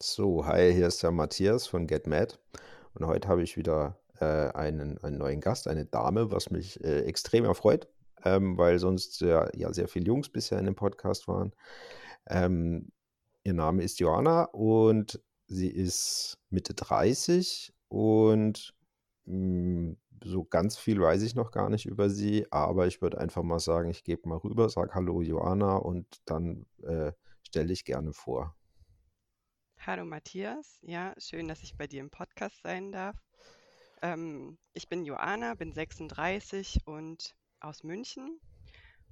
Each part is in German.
So, hi, hier ist der Matthias von GetMad und heute habe ich wieder äh, einen, einen neuen Gast, eine Dame, was mich äh, extrem erfreut, ähm, weil sonst ja, ja sehr viele Jungs bisher in dem Podcast waren. Ähm, ihr Name ist Joanna und sie ist Mitte 30 und mh, so ganz viel weiß ich noch gar nicht über sie, aber ich würde einfach mal sagen, ich gebe mal rüber, sag Hallo Joanna und dann äh, stell dich gerne vor. Hallo Matthias, ja, schön, dass ich bei dir im Podcast sein darf. Ähm, ich bin Joanna, bin 36 und aus München.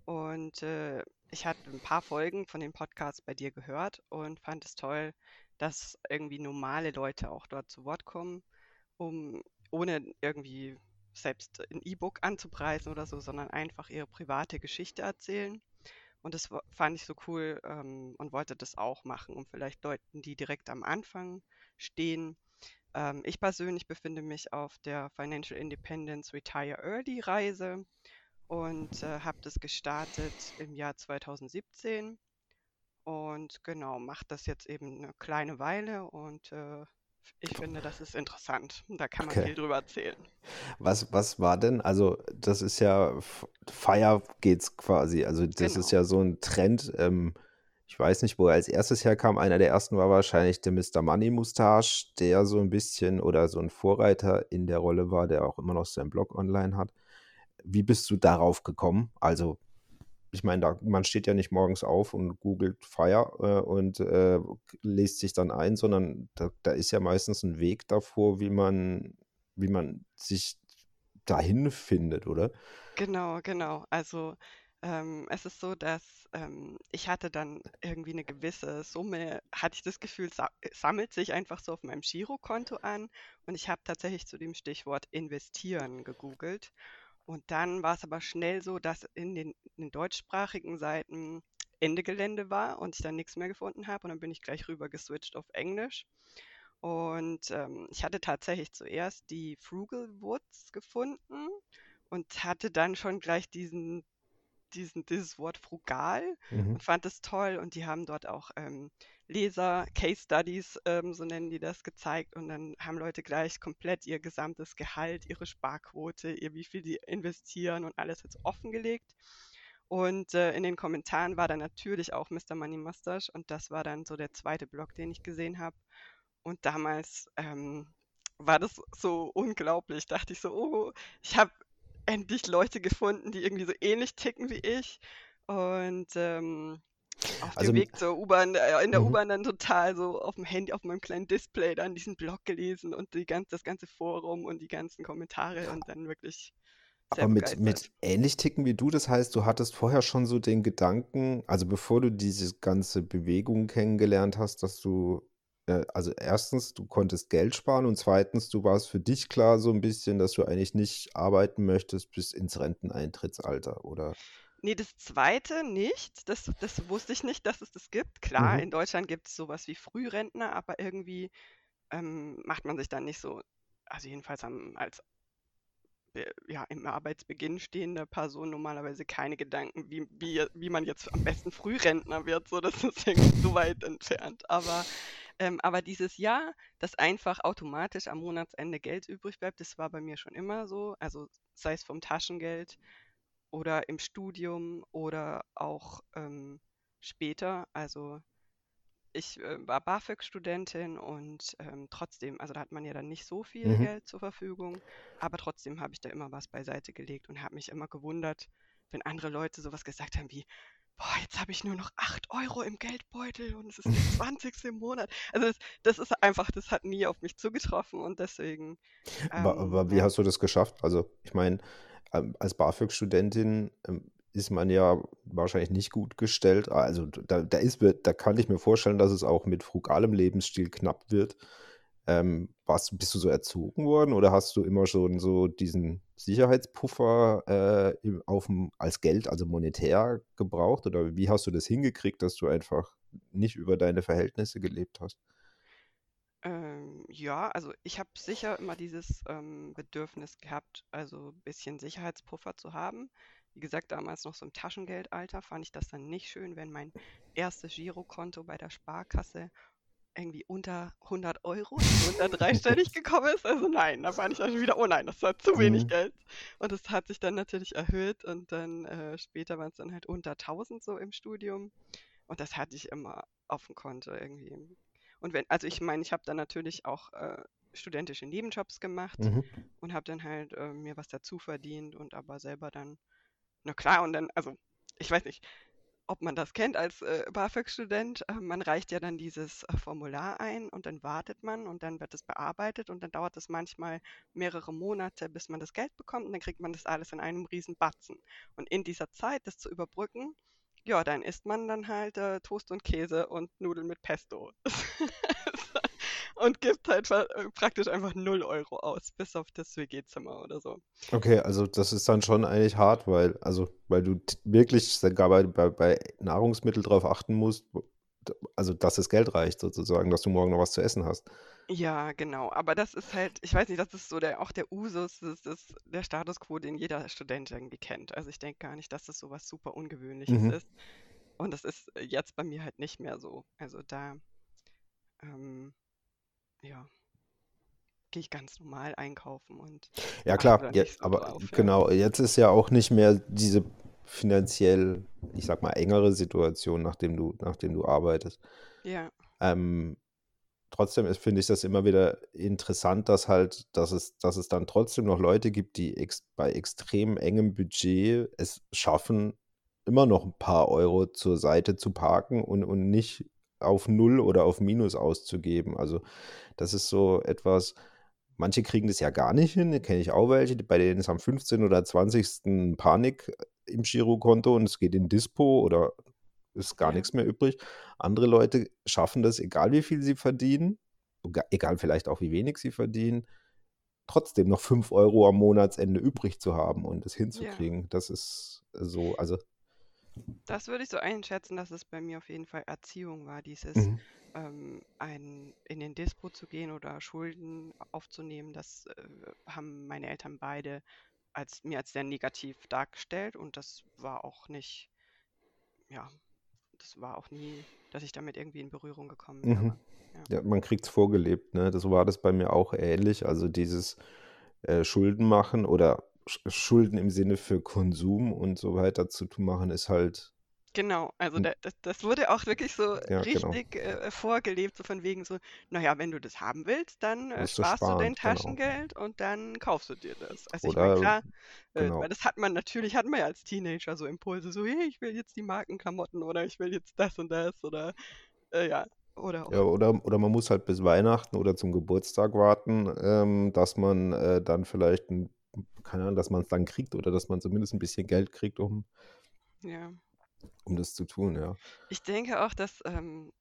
Und äh, ich hatte ein paar Folgen von den Podcasts bei dir gehört und fand es toll, dass irgendwie normale Leute auch dort zu Wort kommen, um ohne irgendwie selbst ein E-Book anzupreisen oder so, sondern einfach ihre private Geschichte erzählen. Und das fand ich so cool ähm, und wollte das auch machen, um vielleicht Leuten, die direkt am Anfang stehen. Ähm, ich persönlich befinde mich auf der Financial Independence Retire Early Reise und äh, habe das gestartet im Jahr 2017 und genau, mache das jetzt eben eine kleine Weile und äh, ich finde, das ist interessant. Da kann man Okay. viel drüber erzählen. Was, was war denn? Also, das ist ja Fire geht's quasi. Also, das ist Genau. ja so ein Trend. Ähm, ich weiß nicht, wo er als erstes herkam. Einer der ersten war wahrscheinlich der Mr. Money Mustache, der so ein bisschen oder so ein Vorreiter in der Rolle war, der auch immer noch seinen Blog online hat. Wie bist du darauf gekommen? Also, ich meine, da, man steht ja nicht morgens auf und googelt Fire äh, und äh, liest sich dann ein, sondern da, da ist ja meistens ein Weg davor, wie man, wie man sich dahin findet, oder? Genau, genau. Also ähm, es ist so, dass ähm, ich hatte dann irgendwie eine gewisse Summe, hatte ich das Gefühl, sa sammelt sich einfach so auf meinem Girokonto an. Und ich habe tatsächlich zu dem Stichwort investieren gegoogelt. Und dann war es aber schnell so, dass in den, in den deutschsprachigen Seiten Ende Gelände war und ich dann nichts mehr gefunden habe. Und dann bin ich gleich rüber geswitcht auf Englisch. Und ähm, ich hatte tatsächlich zuerst die Frugal Woods gefunden und hatte dann schon gleich diesen, diesen, dieses Wort frugal Mhm. und fand es toll. Und die haben dort auch ähm, Leser, Case Studies, ähm, so nennen die das, gezeigt. Und dann haben Leute gleich komplett ihr gesamtes Gehalt, ihre Sparquote, ihr, wie viel die investieren und alles jetzt offengelegt. Und äh, in den Kommentaren war dann natürlich auch Mr. Money Mustache und das war dann so der zweite Blog, den ich gesehen habe. Und damals ähm, war das so unglaublich. Dachte ich so, oh, ich habe endlich Leute gefunden, die irgendwie so ähnlich ticken wie ich. Und ähm, auf Also, dem Weg zur U-Bahn, äh, in der mhm. U-Bahn dann total so auf dem Handy, auf meinem kleinen Display dann diesen Blog gelesen und die ganz, das ganze Forum und die ganzen Kommentare und dann wirklich Aber mit, mit ähnlich ticken wie du, das heißt, du hattest vorher schon so den Gedanken, also bevor du diese ganze Bewegung kennengelernt hast, dass du, also erstens, du konntest Geld sparen und zweitens, du warst für dich klar so ein bisschen, dass du eigentlich nicht arbeiten möchtest bis ins Renteneintrittsalter, oder? Nee, das zweite nicht. Das, das wusste ich nicht, dass es das gibt. Klar, Mhm. in Deutschland gibt es sowas wie Frührentner, aber irgendwie ähm, macht man sich dann nicht so, also jedenfalls am, als äh, ja, im Arbeitsbeginn stehende Person normalerweise keine Gedanken, wie, wie, wie man jetzt am besten Frührentner wird. So, das ist irgendwie so weit entfernt. Aber, ähm, aber dieses Jahr, dass einfach automatisch am Monatsende Geld übrig bleibt, das war bei mir schon immer so. Also sei es vom Taschengeld oder im Studium oder auch ähm, später. Also ich äh, war BAföG-Studentin und ähm, trotzdem, also da hat man ja dann nicht so viel Mhm. Geld zur Verfügung, aber trotzdem habe ich da immer was beiseite gelegt und habe mich immer gewundert, wenn andere Leute sowas gesagt haben wie, boah, jetzt habe ich nur noch 8 Euro im Geldbeutel und es ist der 20. im Monat. Also das, das ist einfach, das hat nie auf mich zugetroffen und deswegen, Aber, ähm, aber wie ja, hast du das geschafft? Also, ich meine, ähm, als BAföG-Studentin ähm, ist man ja wahrscheinlich nicht gut gestellt. Also, da, da ist, da kann ich mir vorstellen, dass es auch mit frugalem Lebensstil knapp wird. Ähm, warst, bist du so erzogen worden oder hast du immer schon so diesen Sicherheitspuffer äh, im, aufm, als Geld, also monetär gebraucht? Oder wie hast du das hingekriegt, dass du einfach nicht über deine Verhältnisse gelebt hast? Ähm, ja, also ich habe sicher immer dieses ähm, Bedürfnis gehabt, also ein bisschen Sicherheitspuffer zu haben. Wie gesagt, damals noch so im Taschengeldalter fand ich das dann nicht schön, wenn mein erstes Girokonto bei der Sparkasse irgendwie unter 100 Euro, unter dreistellig gekommen ist. Also nein, da war ich dann wieder, oh nein, das war zu wenig Mhm. Geld. Und es hat sich dann natürlich erhöht und dann äh, später waren es dann halt unter 1000 so im Studium. Und das hatte ich immer auf dem Konto irgendwie. Und wenn, also ich meine, ich habe dann natürlich auch äh, studentische Nebenjobs gemacht Mhm. und habe dann halt äh, mir was dazu verdient und aber selber dann, na klar, und dann, also ich weiß nicht, ob man das kennt als äh, BAföG-Student. Äh, man reicht ja dann dieses äh, Formular ein und dann wartet man und dann wird es bearbeitet und dann dauert es manchmal mehrere Monate, bis man das Geld bekommt und dann kriegt man das alles in einem riesen Batzen. Und in dieser Zeit, das zu überbrücken, ja, dann isst man dann halt äh, Toast und Käse und Nudeln mit Pesto. und gibt halt äh, praktisch einfach 0 Euro aus, bis auf das WG-Zimmer oder so. Okay, also das ist dann schon eigentlich hart, weil, also, weil du wirklich sogar bei, bei, bei Nahrungsmitteln darauf achten musst, also dass das Geld reicht sozusagen, dass du morgen noch was zu essen hast. Ja, genau. Aber das ist halt, ich weiß nicht, das ist so der, auch der Usus, das ist der Status quo, den jeder Student irgendwie kennt. Also ich denke gar nicht, dass das so was super Ungewöhnliches Mhm. ist. Und das ist jetzt bei mir halt nicht mehr so. Also da, ähm, ja, gehe ich ganz normal einkaufen und Ja klar, ja, nicht so aber ja. genau, jetzt ist ja auch nicht mehr diese finanziell, ich sag mal, engere Situation, nachdem du, nachdem du arbeitest. Ja, Ähm, trotzdem ist, finde ich das immer wieder interessant, dass halt, dass es, dass es dann trotzdem noch Leute gibt, die ex bei extrem engem Budget es schaffen, immer noch ein paar Euro zur Seite zu parken und, und nicht auf Null oder auf Minus auszugeben. Also das ist so etwas, manche kriegen das ja gar nicht hin, kenne ich auch welche, bei denen ist am 15. oder 20. Panik im Girokonto und es geht in Dispo oder ist gar ja, nichts mehr übrig. Andere Leute schaffen das, egal wie viel sie verdienen, egal vielleicht auch wie wenig sie verdienen, trotzdem noch 5 Euro am Monatsende übrig zu haben und das ja. hinzukriegen. Das ist so, also, Das würde ich so einschätzen, dass es bei mir auf jeden Fall Erziehung war, dieses mhm, ähm, ein, in den Dispo zu gehen oder Schulden aufzunehmen. Das äh, haben meine Eltern beide als, mir als sehr negativ dargestellt und das war auch nicht, ja, das war auch nie, dass ich damit irgendwie in Berührung gekommen mhm. wäre. Ja, Ja, man kriegt es vorgelebt, ne? Das war das bei mir auch ähnlich. Also dieses äh, Schulden machen oder Schulden im Sinne für Konsum und so weiter zu machen, ist halt, genau, also n- da, das, das wurde auch wirklich so ja, genau, richtig äh, vorgelebt, so von wegen so, naja, wenn du das haben willst, dann äh, du sparst du sparen, dein genau. Taschengeld und dann kaufst du dir das. Also ich meine, Oder, klar, äh, weil genau. das hat man natürlich, hat man ja als Teenager so Impulse, so, hey, ich will jetzt die Markenklamotten oder ich will jetzt das und das oder äh, ja, oder Ja, oder, oder man muss halt bis Weihnachten oder zum Geburtstag warten, ähm, dass man äh, dann vielleicht, ein, keine Ahnung, dass man es dann kriegt oder dass man zumindest ein bisschen Geld kriegt, um, ja. um das zu tun, ja. Ich denke auch, dass ähm,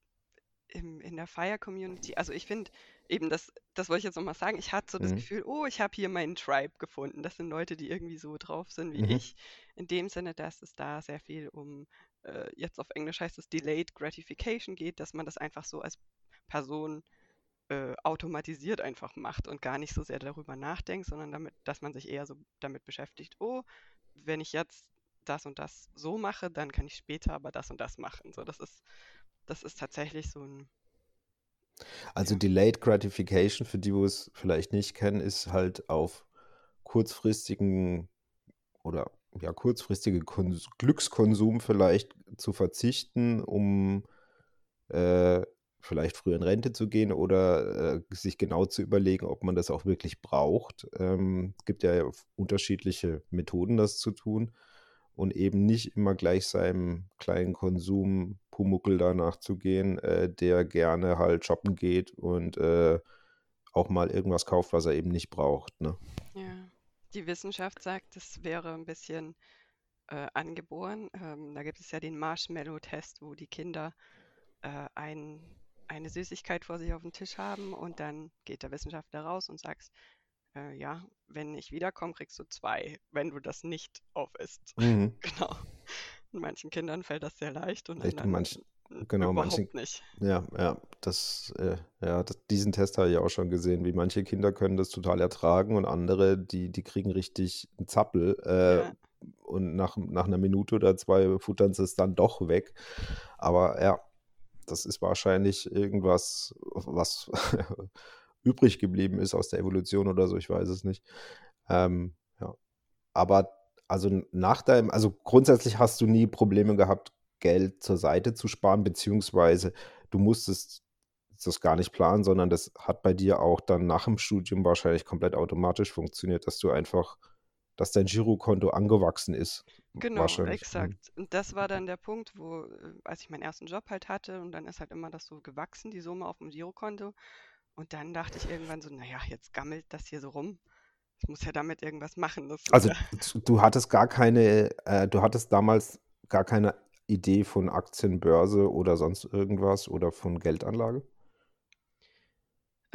im, in der Fire-Community, also ich finde eben, das, das wollte ich jetzt nochmal sagen, ich hatte so das Mhm. Gefühl, oh, ich habe hier meinen Tribe gefunden. Das sind Leute, die irgendwie so drauf sind wie Mhm. ich. In dem Sinne, dass es da sehr viel um, äh, jetzt auf Englisch heißt es Delayed Gratification geht, dass man das einfach so als Person äh, automatisiert einfach macht und gar nicht so sehr darüber nachdenkt, sondern damit, dass man sich eher so damit beschäftigt, oh, wenn ich jetzt das und das so mache, dann kann ich später aber das und das machen. So, das ist, das ist tatsächlich so ein, Also ja, Delayed Gratification, für die, die es vielleicht nicht kennen, ist halt auf kurzfristigen oder ja, kurzfristige Kons Glückskonsum vielleicht zu verzichten, um äh, vielleicht früher in Rente zu gehen oder äh, sich genau zu überlegen, ob man das auch wirklich braucht. Ähm, es gibt ja unterschiedliche Methoden, das zu tun und eben nicht immer gleich seinem kleinen Konsum Pumuckel danach zu gehen, äh, der gerne halt shoppen geht und äh, auch mal irgendwas kauft, was er eben nicht braucht. Ne? ja. Die Wissenschaft sagt, es wäre ein bisschen äh, angeboren. Ähm, da gibt es ja den Marshmallow-Test, wo die Kinder äh, ein, eine Süßigkeit vor sich auf dem Tisch haben und dann geht der Wissenschaftler raus und sagt, äh, ja, wenn ich wiederkomme, kriegst du zwei, wenn du das nicht aufisst. Mhm. Genau. Und manchen Kindern fällt das sehr leicht und Echt, anderen manchen, genau, manchen, überhaupt nicht. ja, ja, das, äh, ja, das, diesen Test habe ich auch schon gesehen, wie manche Kinder können das total ertragen und andere, die, die kriegen richtig einen Zappel äh, Ja, und nach, nach einer Minute oder zwei futtern sie es dann doch weg. Aber ja, das ist wahrscheinlich irgendwas, was übrig geblieben ist aus der Evolution oder so, ich weiß es nicht. Ähm, ja. Aber also nach deinem, also grundsätzlich hast du nie Probleme gehabt, Geld zur Seite zu sparen, beziehungsweise du musstest das gar nicht planen, sondern das hat bei dir auch dann nach dem Studium wahrscheinlich komplett automatisch funktioniert, dass du einfach, dass dein Girokonto angewachsen ist. Genau. Mhm. exakt. Und das war dann der Punkt, wo, äh, als ich meinen ersten Job halt hatte und dann ist halt immer das so gewachsen, die Summe auf dem Girokonto. Und dann dachte ich irgendwann so, naja, jetzt gammelt das hier so rum. Ich muss ja damit irgendwas machen. Also du du hattest gar keine, äh, du hattest damals gar keine Idee von Aktienbörse oder sonst irgendwas oder von Geldanlage?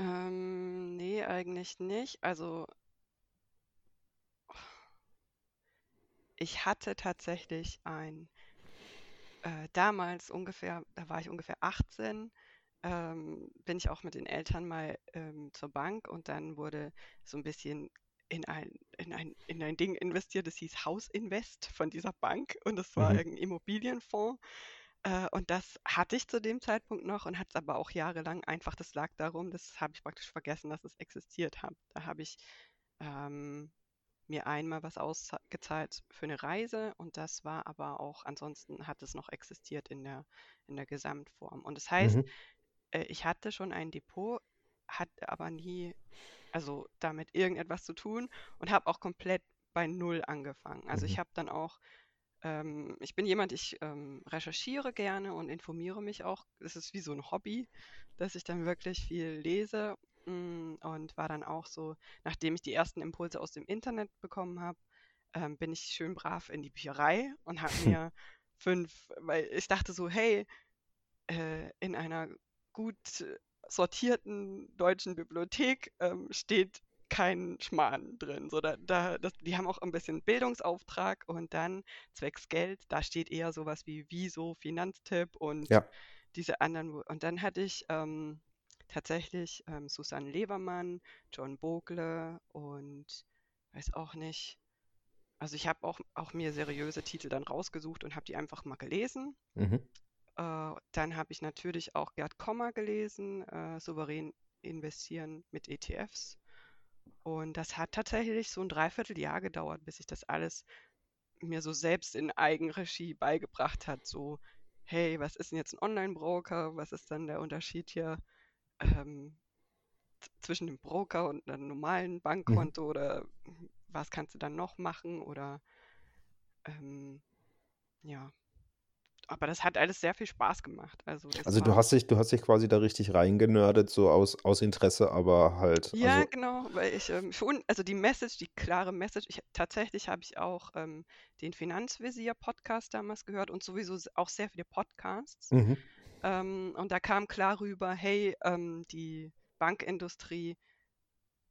ähm, nee, eigentlich nicht. Also ich hatte tatsächlich ein, äh, damals ungefähr, da war ich ungefähr 18, ähm, bin ich auch mit den Eltern mal ähm, zur Bank und dann wurde so ein bisschen in ein, in ein, in ein Ding investiert, das hieß Hausinvest von dieser Bank und das war Mhm. irgendein Immobilienfonds. Äh, und das hatte ich zu dem Zeitpunkt noch und hatte es aber auch jahrelang einfach, das lag darum, das habe ich praktisch vergessen, dass es existiert hat. Da habe ich ähm, mir einmal was ausgezahlt für eine Reise und das war aber auch, ansonsten hat es noch existiert in der, in der Gesamtform. Und das heißt, Mhm. äh, ich hatte schon ein Depot, hatte aber nie, also damit irgendetwas zu tun und habe auch komplett bei Null angefangen. Also Mhm. ich habe dann auch, ähm, ich bin jemand, ich ähm, recherchiere gerne und informiere mich auch. Es ist wie so ein Hobby, dass ich dann wirklich viel lese und war dann auch so, nachdem ich die ersten Impulse aus dem Internet bekommen habe, ähm, bin ich schön brav in die Bücherei und habe mir fünf, weil ich dachte so, hey, äh, in einer gut sortierten deutschen Bibliothek ähm, steht kein Schmarrn drin. So, da, da, das, die haben auch ein bisschen Bildungsauftrag und dann zwecks Geld, da steht eher sowas wie Wieso, Finanztipp und Ja. diese anderen. Und dann hatte ich ähm, tatsächlich ähm, Susanne Levermann, John Bogle und weiß auch nicht. Also ich habe auch, auch mir seriöse Titel dann rausgesucht und habe die einfach mal gelesen. Mhm. Äh, dann habe ich natürlich auch Gerd Kommer gelesen, äh, Souverän investieren mit ETFs. Und das hat tatsächlich so ein Dreivierteljahr gedauert, bis ich das alles mir so selbst in Eigenregie beigebracht hat. So, hey, was ist denn jetzt ein Online-Broker? Was ist dann der Unterschied hier ähm, zwischen dem Broker und einem normalen Mhm. Bankkonto? Oder was kannst du dann noch machen? Oder ähm, ja, aber das hat alles sehr viel Spaß gemacht. Also Also du hast dich, du hast dich quasi da richtig reingenördet, so aus, aus Interesse, aber halt, Ja, also, genau, weil ich ähm, schon, also die Message, die klare Message, ich, tatsächlich habe ich auch ähm, den Finanzvisier-Podcast damals gehört und sowieso auch sehr viele Podcasts. mhm. Ähm, und da kam klar rüber, hey, ähm, die Bankindustrie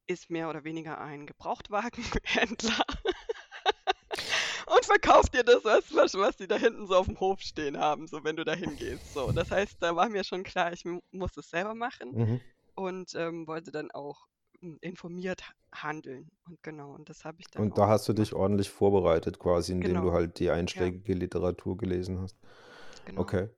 ist mehr oder weniger ein Gebrauchtwagenhändler und verkauft dir das, was, was, was die da hinten so auf dem Hof stehen haben, so wenn du da hingehst. So, das heißt, da war mir schon klar, ich mu- muss es selber machen Mhm. und ähm, wollte dann auch mm, informiert ha- handeln. Und genau, und das habe ich dann Und da hast du dich ordentlich vorbereitet, quasi, indem du Genau, halt die ja, einschlägige Literatur gelesen hast. genau. Okay.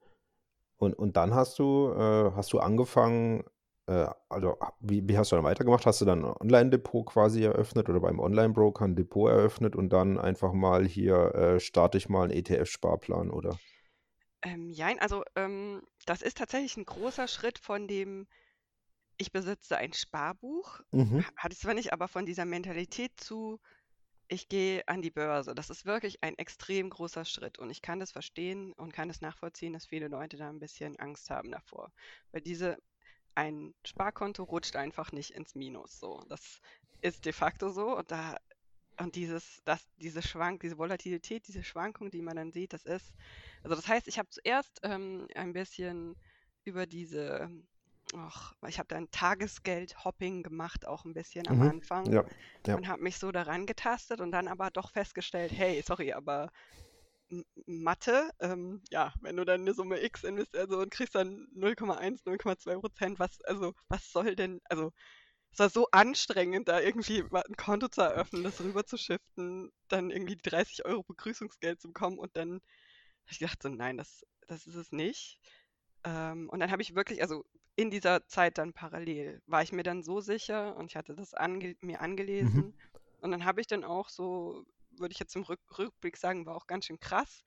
Und, und dann hast du, äh, hast du angefangen, äh, also wie, wie hast du dann weitergemacht? Hast du dann ein Online-Depot quasi eröffnet oder beim Online-Broker ein Depot eröffnet und dann einfach mal hier äh, starte ich mal einen ETF-Sparplan, oder? Ähm, jein, also ähm, das ist tatsächlich ein großer Schritt von dem, ich besitze ein Sparbuch, Mhm. ha- hatte ich zwar nicht, aber von dieser Mentalität zu, ich gehe an die Börse. Das ist wirklich ein extrem großer Schritt und ich kann das verstehen und kann es nachvollziehen, dass viele Leute da ein bisschen Angst haben davor. Weil diese, ein Sparkonto rutscht einfach nicht ins Minus. So, das ist de facto so und da und dieses, das, diese Schwank, diese Volatilität, diese Schwankung, die man dann sieht, das ist, also das heißt, ich habe zuerst ähm, ein bisschen über diese, ach, ich habe dann Tagesgeld-Hopping gemacht, auch ein bisschen am Mhm. Anfang Ja, ja. und habe mich so daran getastet und dann aber doch festgestellt, hey, sorry, aber Mathe, ähm, ja, wenn du dann eine Summe X investierst also, und kriegst dann 0,1, 0,2 Prozent, was, also, was soll denn, also, es war so anstrengend, da irgendwie ein Konto zu eröffnen, das rüber zu shiften, dann irgendwie die 30 Euro Begrüßungsgeld zu bekommen und dann habe ich gedacht, so, nein, das, das ist es nicht. Ähm, und dann habe ich wirklich, also in dieser Zeit dann parallel, war ich mir dann so sicher und ich hatte das ange mir Mhm. angelesen. Und dann habe ich dann auch so, würde ich jetzt im Rück Rückblick sagen, war auch ganz schön krass,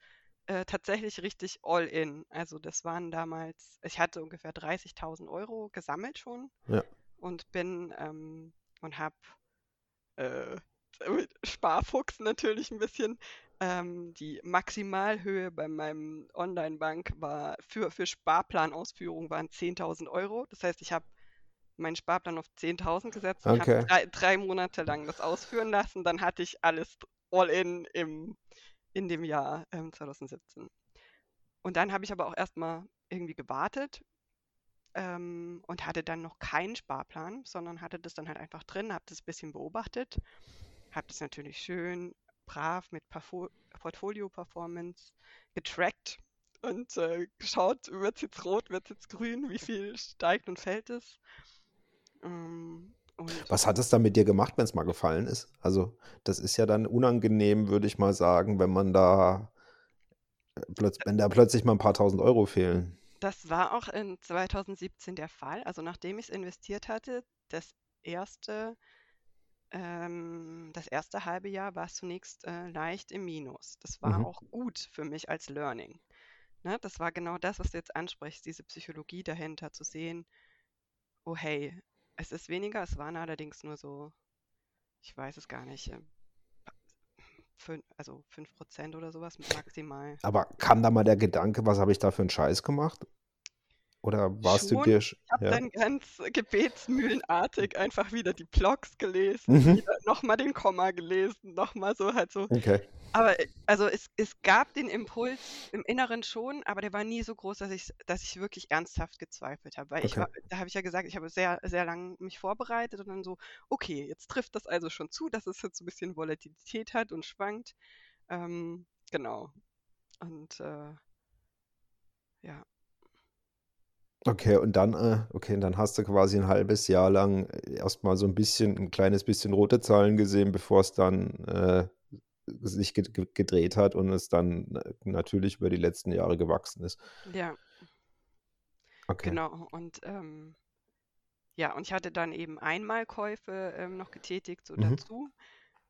äh, tatsächlich richtig all in. Also das waren damals, ich hatte ungefähr 30.000 Euro gesammelt schon Ja. und bin ähm, und habe äh, mit Sparfuchs natürlich ein bisschen. Ähm, die Maximalhöhe bei meinem Online-Bank war für, für Sparplanausführung waren 10.000 Euro. Das heißt, ich habe meinen Sparplan auf 10.000 gesetzt und habe Okay. drei, drei Monate lang das ausführen lassen. Dann hatte ich alles all in im, in dem Jahr ähm, 2017. Und dann habe ich aber auch erstmal irgendwie gewartet ähm, und hatte dann noch keinen Sparplan, sondern hatte das dann halt einfach drin, habe das ein bisschen beobachtet, habe das natürlich schön brav mit Parfo Portfolio-Performance getrackt und äh, geschaut, wird es jetzt rot, wird es jetzt grün, wie viel steigt und fällt es. Ähm, und Was hat es dann mit dir gemacht, wenn es mal gefallen ist? Also, das ist ja dann unangenehm, würde ich mal sagen, wenn man da äh, plötz wenn da plötzlich mal ein paar Tausend Euro fehlen. das war auch in 2017 der Fall. Also nachdem ich es investiert hatte, das erste, ähm, das erste halbe Jahr war es zunächst äh, leicht im Minus. Das war Mhm. auch gut für mich als Learning. Ne? Das war genau das, was du jetzt ansprichst, diese Psychologie dahinter zu sehen, oh hey, es ist weniger, es waren allerdings nur so, ich weiß es gar nicht, äh, fün also 5% oder sowas maximal. Aber kam da mal der Gedanke, was habe ich da für einen Scheiß gemacht? Oder warst du Schon. dir Ich habe ja. dann ganz gebetsmühlenartig einfach wieder die Blogs gelesen, Mhm. nochmal den Komma gelesen, nochmal so halt so. Okay. Aber äh, also es, es gab den Impuls im Inneren schon, aber der war nie so groß, dass ich, dass ich wirklich ernsthaft gezweifelt habe. Weil ich Okay. war, da habe ich ja gesagt, ich habe sehr, sehr lang mich vorbereitet und dann so, okay, jetzt trifft das also schon zu, dass es jetzt so ein bisschen Volatilität hat und schwankt. Ähm, genau. Und äh, ja. Okay, und dann, äh, okay, dann hast du quasi ein halbes Jahr lang erst mal so ein bisschen, ein kleines bisschen rote Zahlen gesehen, bevor es dann äh, sich ge ge gedreht hat und es dann äh, natürlich über die letzten Jahre gewachsen ist. Ja. Okay. Genau, und ähm, ja, und ich hatte dann eben Einmalkäufe ähm, noch getätigt, so Mhm. dazu.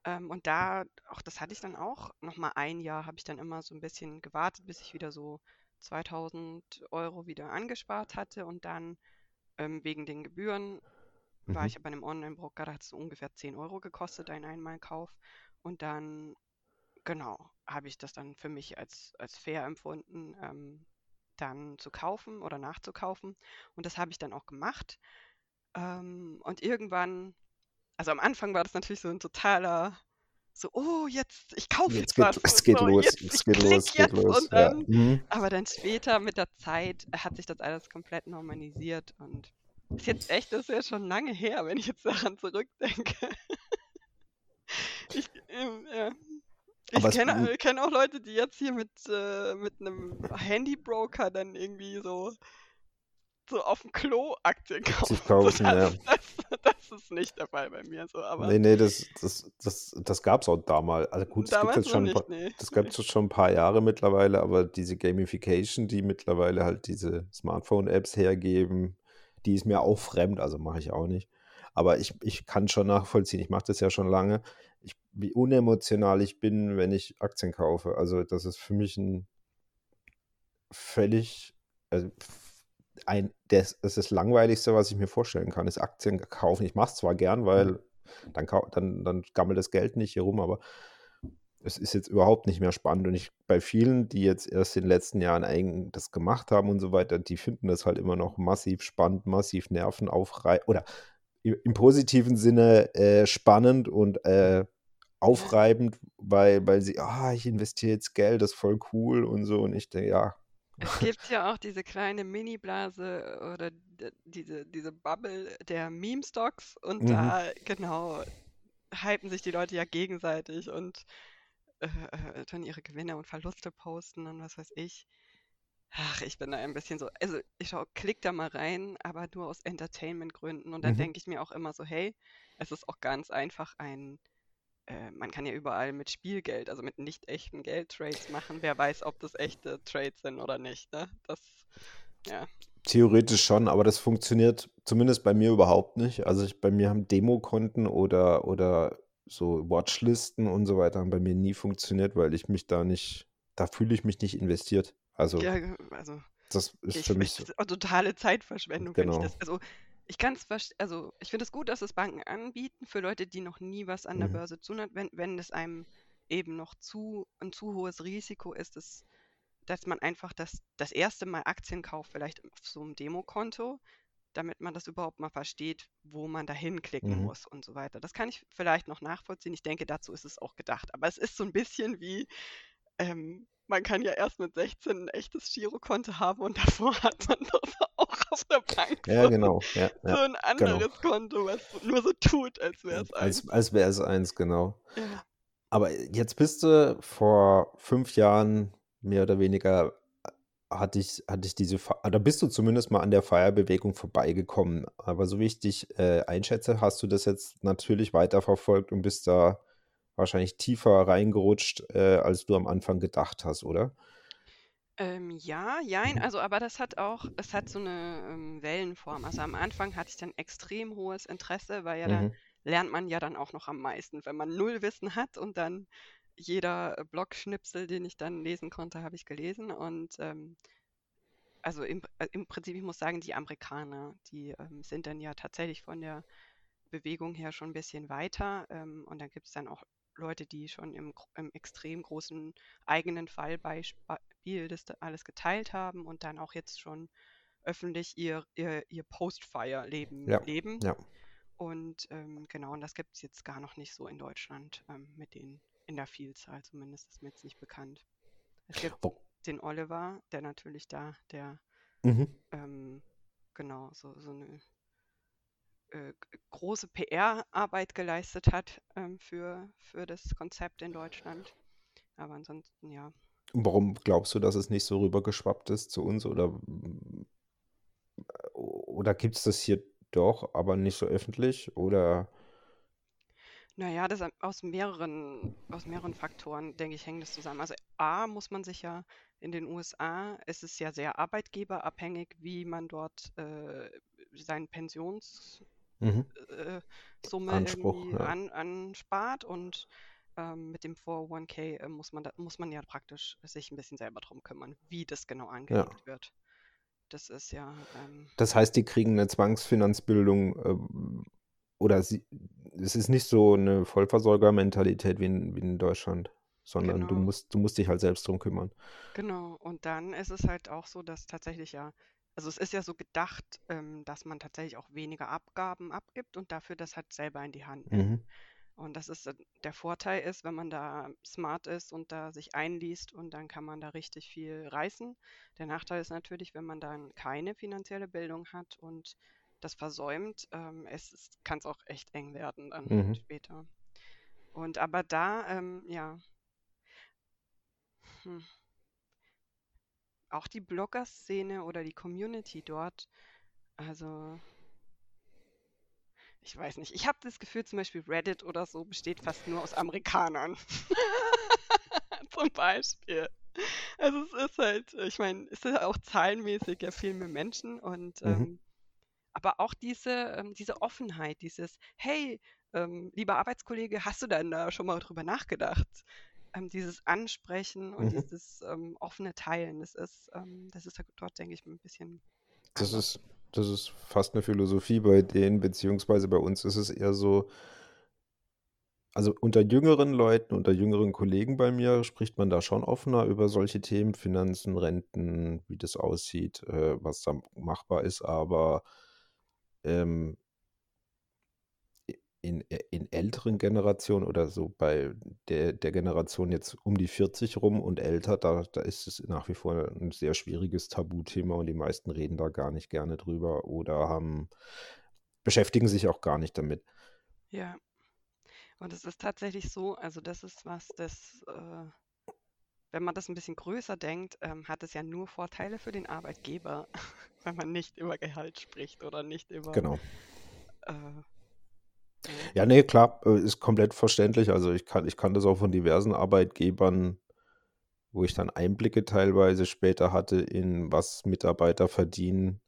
Ähm, und da, auch das hatte ich dann auch, nochmal ein Jahr habe ich dann immer so ein bisschen gewartet, bis ich wieder so 2000 Euro wieder angespart hatte und dann ähm, wegen den Gebühren war Mhm. ich bei einem Online-Broker, da hat es so ungefähr 10 Euro gekostet, ein Einmalkauf. Und dann, genau, habe ich das dann für mich als, als fair empfunden, ähm, dann zu kaufen oder nachzukaufen. Und das habe ich dann auch gemacht. Ähm, und irgendwann, also am Anfang war das natürlich so ein totaler, so, oh, jetzt, ich kaufe Jetzt jetzt geht, was. es geht so, los, jetzt, es ich geht los, es geht los. und Ja. dann, Mhm. aber dann später mit der Zeit hat sich das alles komplett normalisiert und ist jetzt echt, das ist ja schon lange her, wenn ich jetzt daran zurückdenke. Ich, ähm, ja. Ich kenne äh, kenn auch Leute, die jetzt hier mit, äh, mit einem Handybroker dann irgendwie so, so auf dem Klo Aktien kaufen. Kaufen, ja. das, das, das ist nicht der Fall bei mir so, aber Nee, nee, das, das, das, das gab es auch damals. Also gut, es gibt noch schon ein nicht, paar, nee. das es schon ein paar Jahre mittlerweile, aber diese Gamification, die mittlerweile halt diese Smartphone-Apps hergeben, die ist mir auch fremd, also mache ich auch nicht. Aber ich, ich kann schon nachvollziehen, ich mache das ja schon lange, ich, wie unemotional ich bin, wenn ich Aktien kaufe. Also das ist für mich ein völlig, also ein, das, das ist das Langweiligste, was ich mir vorstellen kann, ist Aktien kaufen. Ich mache es zwar gern, Mhm. weil dann, kau- dann, dann gammelt das Geld nicht hier rum, aber es ist jetzt überhaupt nicht mehr spannend. Und ich bei vielen, die jetzt erst in den letzten Jahren eigentlich das gemacht haben und so weiter, die finden das halt immer noch massiv spannend, massiv nervenaufreibend oder i- im positiven Sinne äh, spannend und äh, Ja. aufreibend, weil, weil sie, ah, ich investiere jetzt Geld, das ist voll cool und so. Und ich denke, ja, Es gibt ja auch diese kleine Mini-Blase oder diese, diese Bubble der Meme-Stocks und mhm. da, genau, hypen sich die Leute ja gegenseitig und äh, äh, dann ihre Gewinne und Verluste posten und was weiß ich. Ach, ich bin da ein bisschen so, also ich schau, klick da mal rein, aber nur aus Entertainment-Gründen. Und dann Mhm. denke ich mir auch immer so, hey, es ist auch ganz einfach ein, äh, man kann ja überall mit Spielgeld, also mit nicht echten Geld Trades machen. Wer weiß, ob das echte Trades sind oder nicht, ne? Das, Ja. Theoretisch schon, aber das funktioniert zumindest bei mir überhaupt nicht. Also ich, bei mir haben Demokonten oder, oder so Watchlisten und so weiter haben bei mir nie funktioniert, weil ich mich da nicht, da fühle ich mich nicht investiert. Also Ja, also das ist für ich, mich das ist auch totale Zeitverschwendung, wenn ich genau. das. Also ich kann es also ich finde es gut, dass es Banken anbieten für Leute, die noch nie was an der Mhm. Börse tun hat, wenn, wenn es einem eben noch zu ein zu hohes Risiko ist, dass, dass man einfach das, das erste Mal Aktien kauft, vielleicht auf so einem Demokonto, damit man das überhaupt mal versteht, wo man da hinklicken Mhm. muss und so weiter. Das kann ich vielleicht noch nachvollziehen. Ich denke, dazu ist es auch gedacht. Aber es ist so ein bisschen wie, ähm, man kann ja erst mit 16 ein echtes Girokonto haben und davor hat man das auch auf der Bank Ja, so, genau. Ja, so ja, ein genau. anderes Konto, was nur so tut, als wäre es Als, eins. als wäre es eins, genau. Ja. Aber jetzt bist du vor fünf Jahren mehr oder weniger, äh, hatte ich, hatte ich diese, da bist du zumindest mal an der Feierbewegung vorbeigekommen. Aber so wie ich dich äh, einschätze, hast du das jetzt natürlich weiterverfolgt und bist da wahrscheinlich tiefer reingerutscht, äh, als du am Anfang gedacht hast, oder? Ähm, ja, jein, Mhm. also aber das hat auch, es hat so eine ähm, Wellenform. Also am Anfang hatte ich dann extrem hohes Interesse, weil ja da Mhm. lernt man ja dann auch noch am meisten, wenn man null Wissen hat und dann jeder äh, Blogschnipsel, den ich dann lesen konnte, habe ich gelesen. Und ähm, also im, äh, im Prinzip, ich muss sagen, die Amerikaner, die ähm, sind dann ja tatsächlich von der Bewegung her schon ein bisschen weiter. Ähm, und dann gibt es dann auch Leute, die schon im, im extrem großen eigenen Fallbeispiel das da alles geteilt haben und dann auch jetzt schon öffentlich ihr, ihr, ihr Post-Fire-Leben Ja, leben. ja. Und ähm, genau, und das gibt es jetzt gar noch nicht so in Deutschland ähm, mit den, in der Vielzahl zumindest, ist mir jetzt nicht bekannt. Es gibt Wo- den Oliver, der natürlich da, der Mhm. ähm, genau so, so eine äh, große PR-Arbeit geleistet hat ähm, für, für das Konzept in Deutschland. Aber ansonsten, ja. Warum glaubst du, dass es nicht so rübergeschwappt ist zu uns? Oder, mm, oder gibt es das hier doch, aber nicht so öffentlich? Oder Naja, das am- aus mehreren, aus mehreren Faktoren, denke ich, hängt das zusammen. Also A, muss man sich ja in den USA, ist es ja sehr arbeitgeberabhängig, wie man dort äh, seinen Pensionssumme mhm. äh, Summe Anspruch, irgendwie ja. an, anspart und ähm, mit dem 401k äh, muss man, da, muss man ja praktisch sich ein bisschen selber drum kümmern, wie das genau Ja. angelegt wird. Das ist ja, ähm, Das heißt, die kriegen eine Zwangsfinanzbildung ähm, oder sie, es ist nicht so eine Vollversorgermentalität wie in, wie in Deutschland, sondern du genau, musst, du musst dich halt selbst drum kümmern. genau. Und dann ist es halt auch so, dass tatsächlich ja, also es ist ja so gedacht, ähm, dass man tatsächlich auch weniger Abgaben abgibt und dafür das halt selber in die Hand nimmt. Mhm. Und das ist äh, der Vorteil ist, wenn man da smart ist und da sich einliest und dann kann man da richtig viel reißen. Der Nachteil ist natürlich, wenn man dann keine finanzielle Bildung hat und das versäumt, ähm, es kann es auch echt eng werden dann Mhm. später. Und aber da, ähm, ja, hm, auch die Blogger-Szene oder die Community dort, also ich weiß nicht, ich habe das Gefühl, zum Beispiel Reddit oder so besteht fast nur aus Amerikanern. Zum Beispiel. Also es ist halt, ich meine, es ist auch zahlenmäßig ja viel mehr Menschen und Mhm. ähm, aber auch diese, ähm, diese Offenheit, dieses, hey, ähm, lieber Arbeitskollege, hast du denn da schon mal drüber nachgedacht? Ähm, dieses Ansprechen und Mhm. dieses ähm, offene Teilen, das ist, ähm, das ist dort, denke ich, ein bisschen Das anders. ist, das ist fast eine Philosophie bei denen, beziehungsweise bei uns ist es eher so, also unter jüngeren Leuten, unter jüngeren Kollegen bei mir spricht man da schon offener über solche Themen, Finanzen, Renten, wie das aussieht, äh, was da machbar ist, aber ähm, in, in älteren Generationen oder so bei der, der Generation jetzt um die 40 rum und älter, da, da ist es nach wie vor ein sehr schwieriges Tabuthema und die meisten reden da gar nicht gerne drüber oder haben, beschäftigen sich auch gar nicht damit. Ja, und es ist tatsächlich so, also das ist was, das, äh, wenn man das ein bisschen größer denkt, ähm, hat es ja nur Vorteile für den Arbeitgeber, wenn man nicht über Gehalt spricht oder nicht über, Genau. äh, ja. Nee, klar, äh, ist komplett verständlich. Also ich kann, ich kann das auch von diversen Arbeitgebern wo ich dann Einblicke teilweise später hatte in was Mitarbeiter verdienen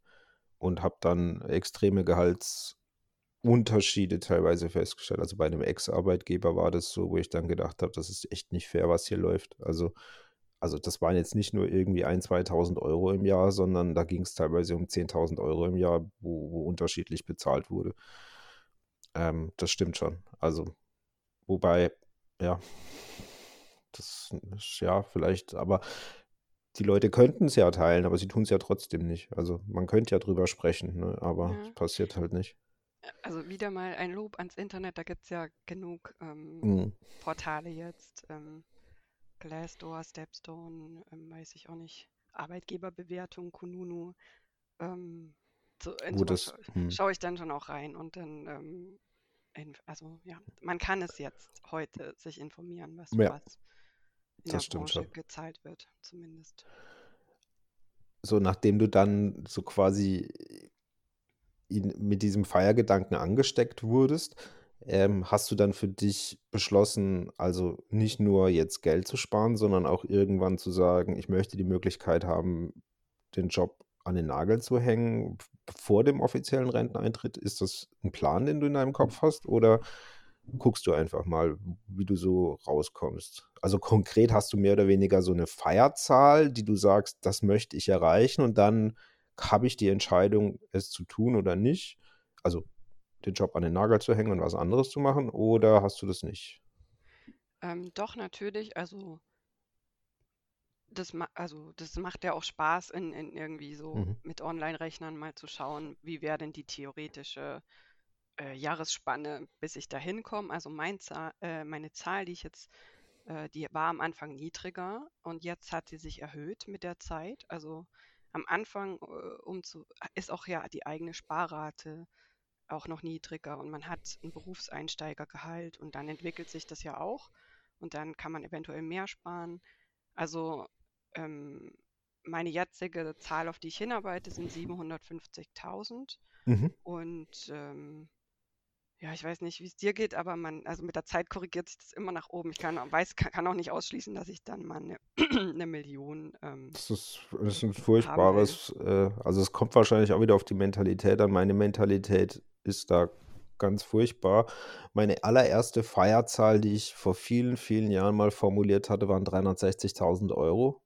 und habe dann extreme Gehaltsunterschiede teilweise festgestellt. Also bei einem Ex-Arbeitgeber war das so, wo ich dann gedacht habe, das ist echt nicht fair, was hier läuft. Also, also das waren jetzt nicht nur irgendwie ein, 2.000 Euro im Jahr, sondern da ging es teilweise um 10.000 Euro im Jahr, wo, wo unterschiedlich bezahlt wurde. Ähm, das stimmt schon. Also, wobei, ja, das ist ja vielleicht, aber die Leute könnten es ja teilen, aber sie tun es ja trotzdem nicht. Also man könnte ja drüber sprechen, ne? aber Ja. es passiert halt nicht. Also wieder mal ein Lob ans Internet, da gibt es ja genug ähm, Mhm. Portale jetzt. Ähm, Glassdoor, Stepstone, ähm, weiß ich auch nicht. Arbeitgeberbewertung, Kununu. Ähm, so, in das, schaue hm, schau ich dann schon auch rein und dann, ähm, in, also ja, man kann es jetzt heute sich informieren, was, ja, was in der das stimmt Branche schon. gezahlt wird, zumindest. So, nachdem du dann so quasi in, mit diesem Feiergedanken angesteckt wurdest, ähm, hast du dann für dich beschlossen, also nicht nur jetzt Geld zu sparen, sondern auch irgendwann zu sagen, ich möchte die Möglichkeit haben, den Job an den Nagel zu hängen vor dem offiziellen Renteneintritt? Ist das ein Plan, den du in deinem Kopf hast? Oder guckst du einfach mal, wie du so rauskommst? Also konkret hast du mehr oder weniger so eine Feierzahl, die du sagst, das möchte ich erreichen und dann habe ich die Entscheidung, es zu tun oder nicht. Also den Job an den Nagel zu hängen und was anderes zu machen, oder hast du das nicht? Ähm, doch, natürlich, also das, ma also das macht ja auch Spaß, in, in irgendwie so Mhm. mit Online-Rechnern mal zu schauen, wie wäre denn die theoretische äh, Jahresspanne, bis ich da hinkomme. Also mein Zahl, äh, meine Zahl, die ich jetzt, äh, die war am Anfang niedriger und jetzt hat sie sich erhöht mit der Zeit. Also am Anfang äh, um zu, ist auch ja die eigene Sparrate auch noch niedriger und man hat ein Berufseinsteigergehalt und dann entwickelt sich das ja auch und dann kann man eventuell mehr sparen. Also ähm, meine jetzige Zahl, auf die ich hinarbeite, sind 750.000 Mhm. und ähm, ja, ich weiß nicht, wie es dir geht, aber man, also mit der Zeit korrigiert sich das immer nach oben. Ich kann, weiß, kann, kann auch nicht ausschließen, dass ich dann mal eine, eine Million ähm, Das ist, das ist ein furchtbares, äh, also es kommt wahrscheinlich auch wieder auf die Mentalität an. Meine Mentalität ist da ganz furchtbar. Meine allererste Feierzahl, die ich vor vielen, vielen Jahren mal formuliert hatte, waren 360.000 Euro.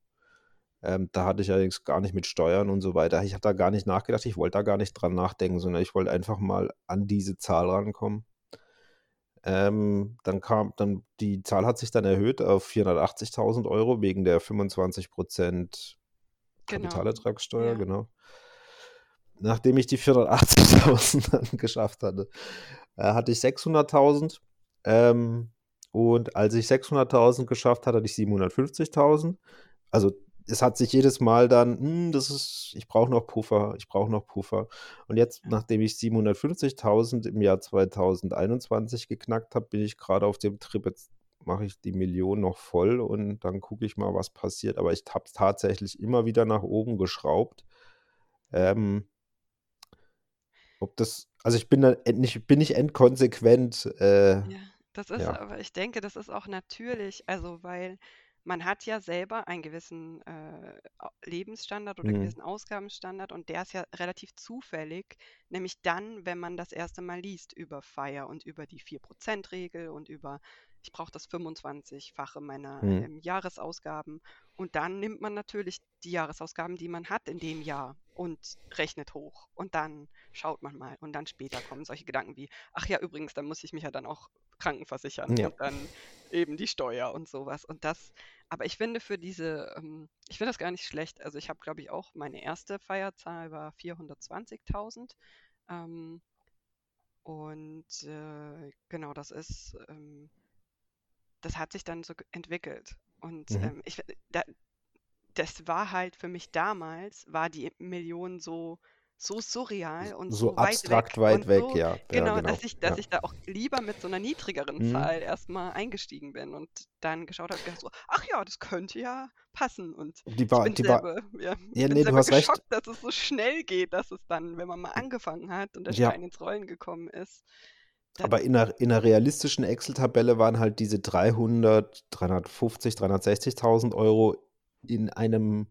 Ähm, da hatte ich allerdings gar nicht mit Steuern und so weiter. Ich habe da gar nicht nachgedacht, ich wollte da gar nicht dran nachdenken, sondern ich wollte einfach mal an diese Zahl rankommen. Ähm, dann kam, dann, die Zahl hat sich dann erhöht auf 480.000 Euro wegen der 25% Genau, Kapitalertragssteuer, ja. genau. Nachdem ich die 480.000 dann geschafft hatte, äh, hatte ich 600.000. Ähm, und als ich 600.000 geschafft hatte, hatte ich 750.000. Also es hat sich jedes Mal dann, hm, das ist, ich brauche noch Puffer, ich brauche noch Puffer. Und jetzt, nachdem ich 750.000 im Jahr 2021 geknackt habe, bin ich gerade auf dem Trip, jetzt mache ich die Million noch voll und dann gucke ich mal, was passiert. Aber ich habe es tatsächlich immer wieder nach oben geschraubt. Ähm, ob das, also ich bin da nicht, bin nicht endkonsequent, äh, Ja, das ist ja. aber, ich denke, das ist auch natürlich, also weil man hat ja selber einen gewissen äh, Lebensstandard oder Hm. gewissen Ausgabenstandard und der ist ja relativ zufällig, nämlich dann, wenn man das erste Mal liest über FIRE und über die 4%-Regel und über, ich brauche das 25-fache meiner Hm. ähm, Jahresausgaben und dann nimmt man natürlich die Jahresausgaben, die man hat in dem Jahr und rechnet hoch und dann schaut man mal und dann später kommen solche Gedanken wie, ach ja, übrigens, dann muss ich mich ja dann auch krankenversichern Ja. und dann eben die Steuer und sowas. Und das, aber ich finde für diese, ähm, ich finde das gar nicht schlecht. Also ich habe, glaube ich, auch meine erste Feierzahl war 420.000. Ähm, und äh, genau, das ist, ähm, das hat sich dann so entwickelt. Und Mhm. ähm, ich, da, das war halt für mich damals, war die Million so, so surreal und So so weit weg abstrakt weit weg, so, ja, ja, genau, genau. dass ich, dass Ja. ich da auch lieber mit so einer niedrigeren Mhm. Zahl erstmal eingestiegen bin und dann geschaut habe, so, ach ja, das könnte ja passen. Und Die ich war, bin selber, ja, ich ja, bin nee, du selber hast recht. geschockt, dass es so schnell geht, dass es dann, wenn man mal angefangen hat und der Stein ins Rollen gekommen ist, aber in einer, in einer realistischen Excel-Tabelle waren halt diese 300, 350, 360.000 Euro in einem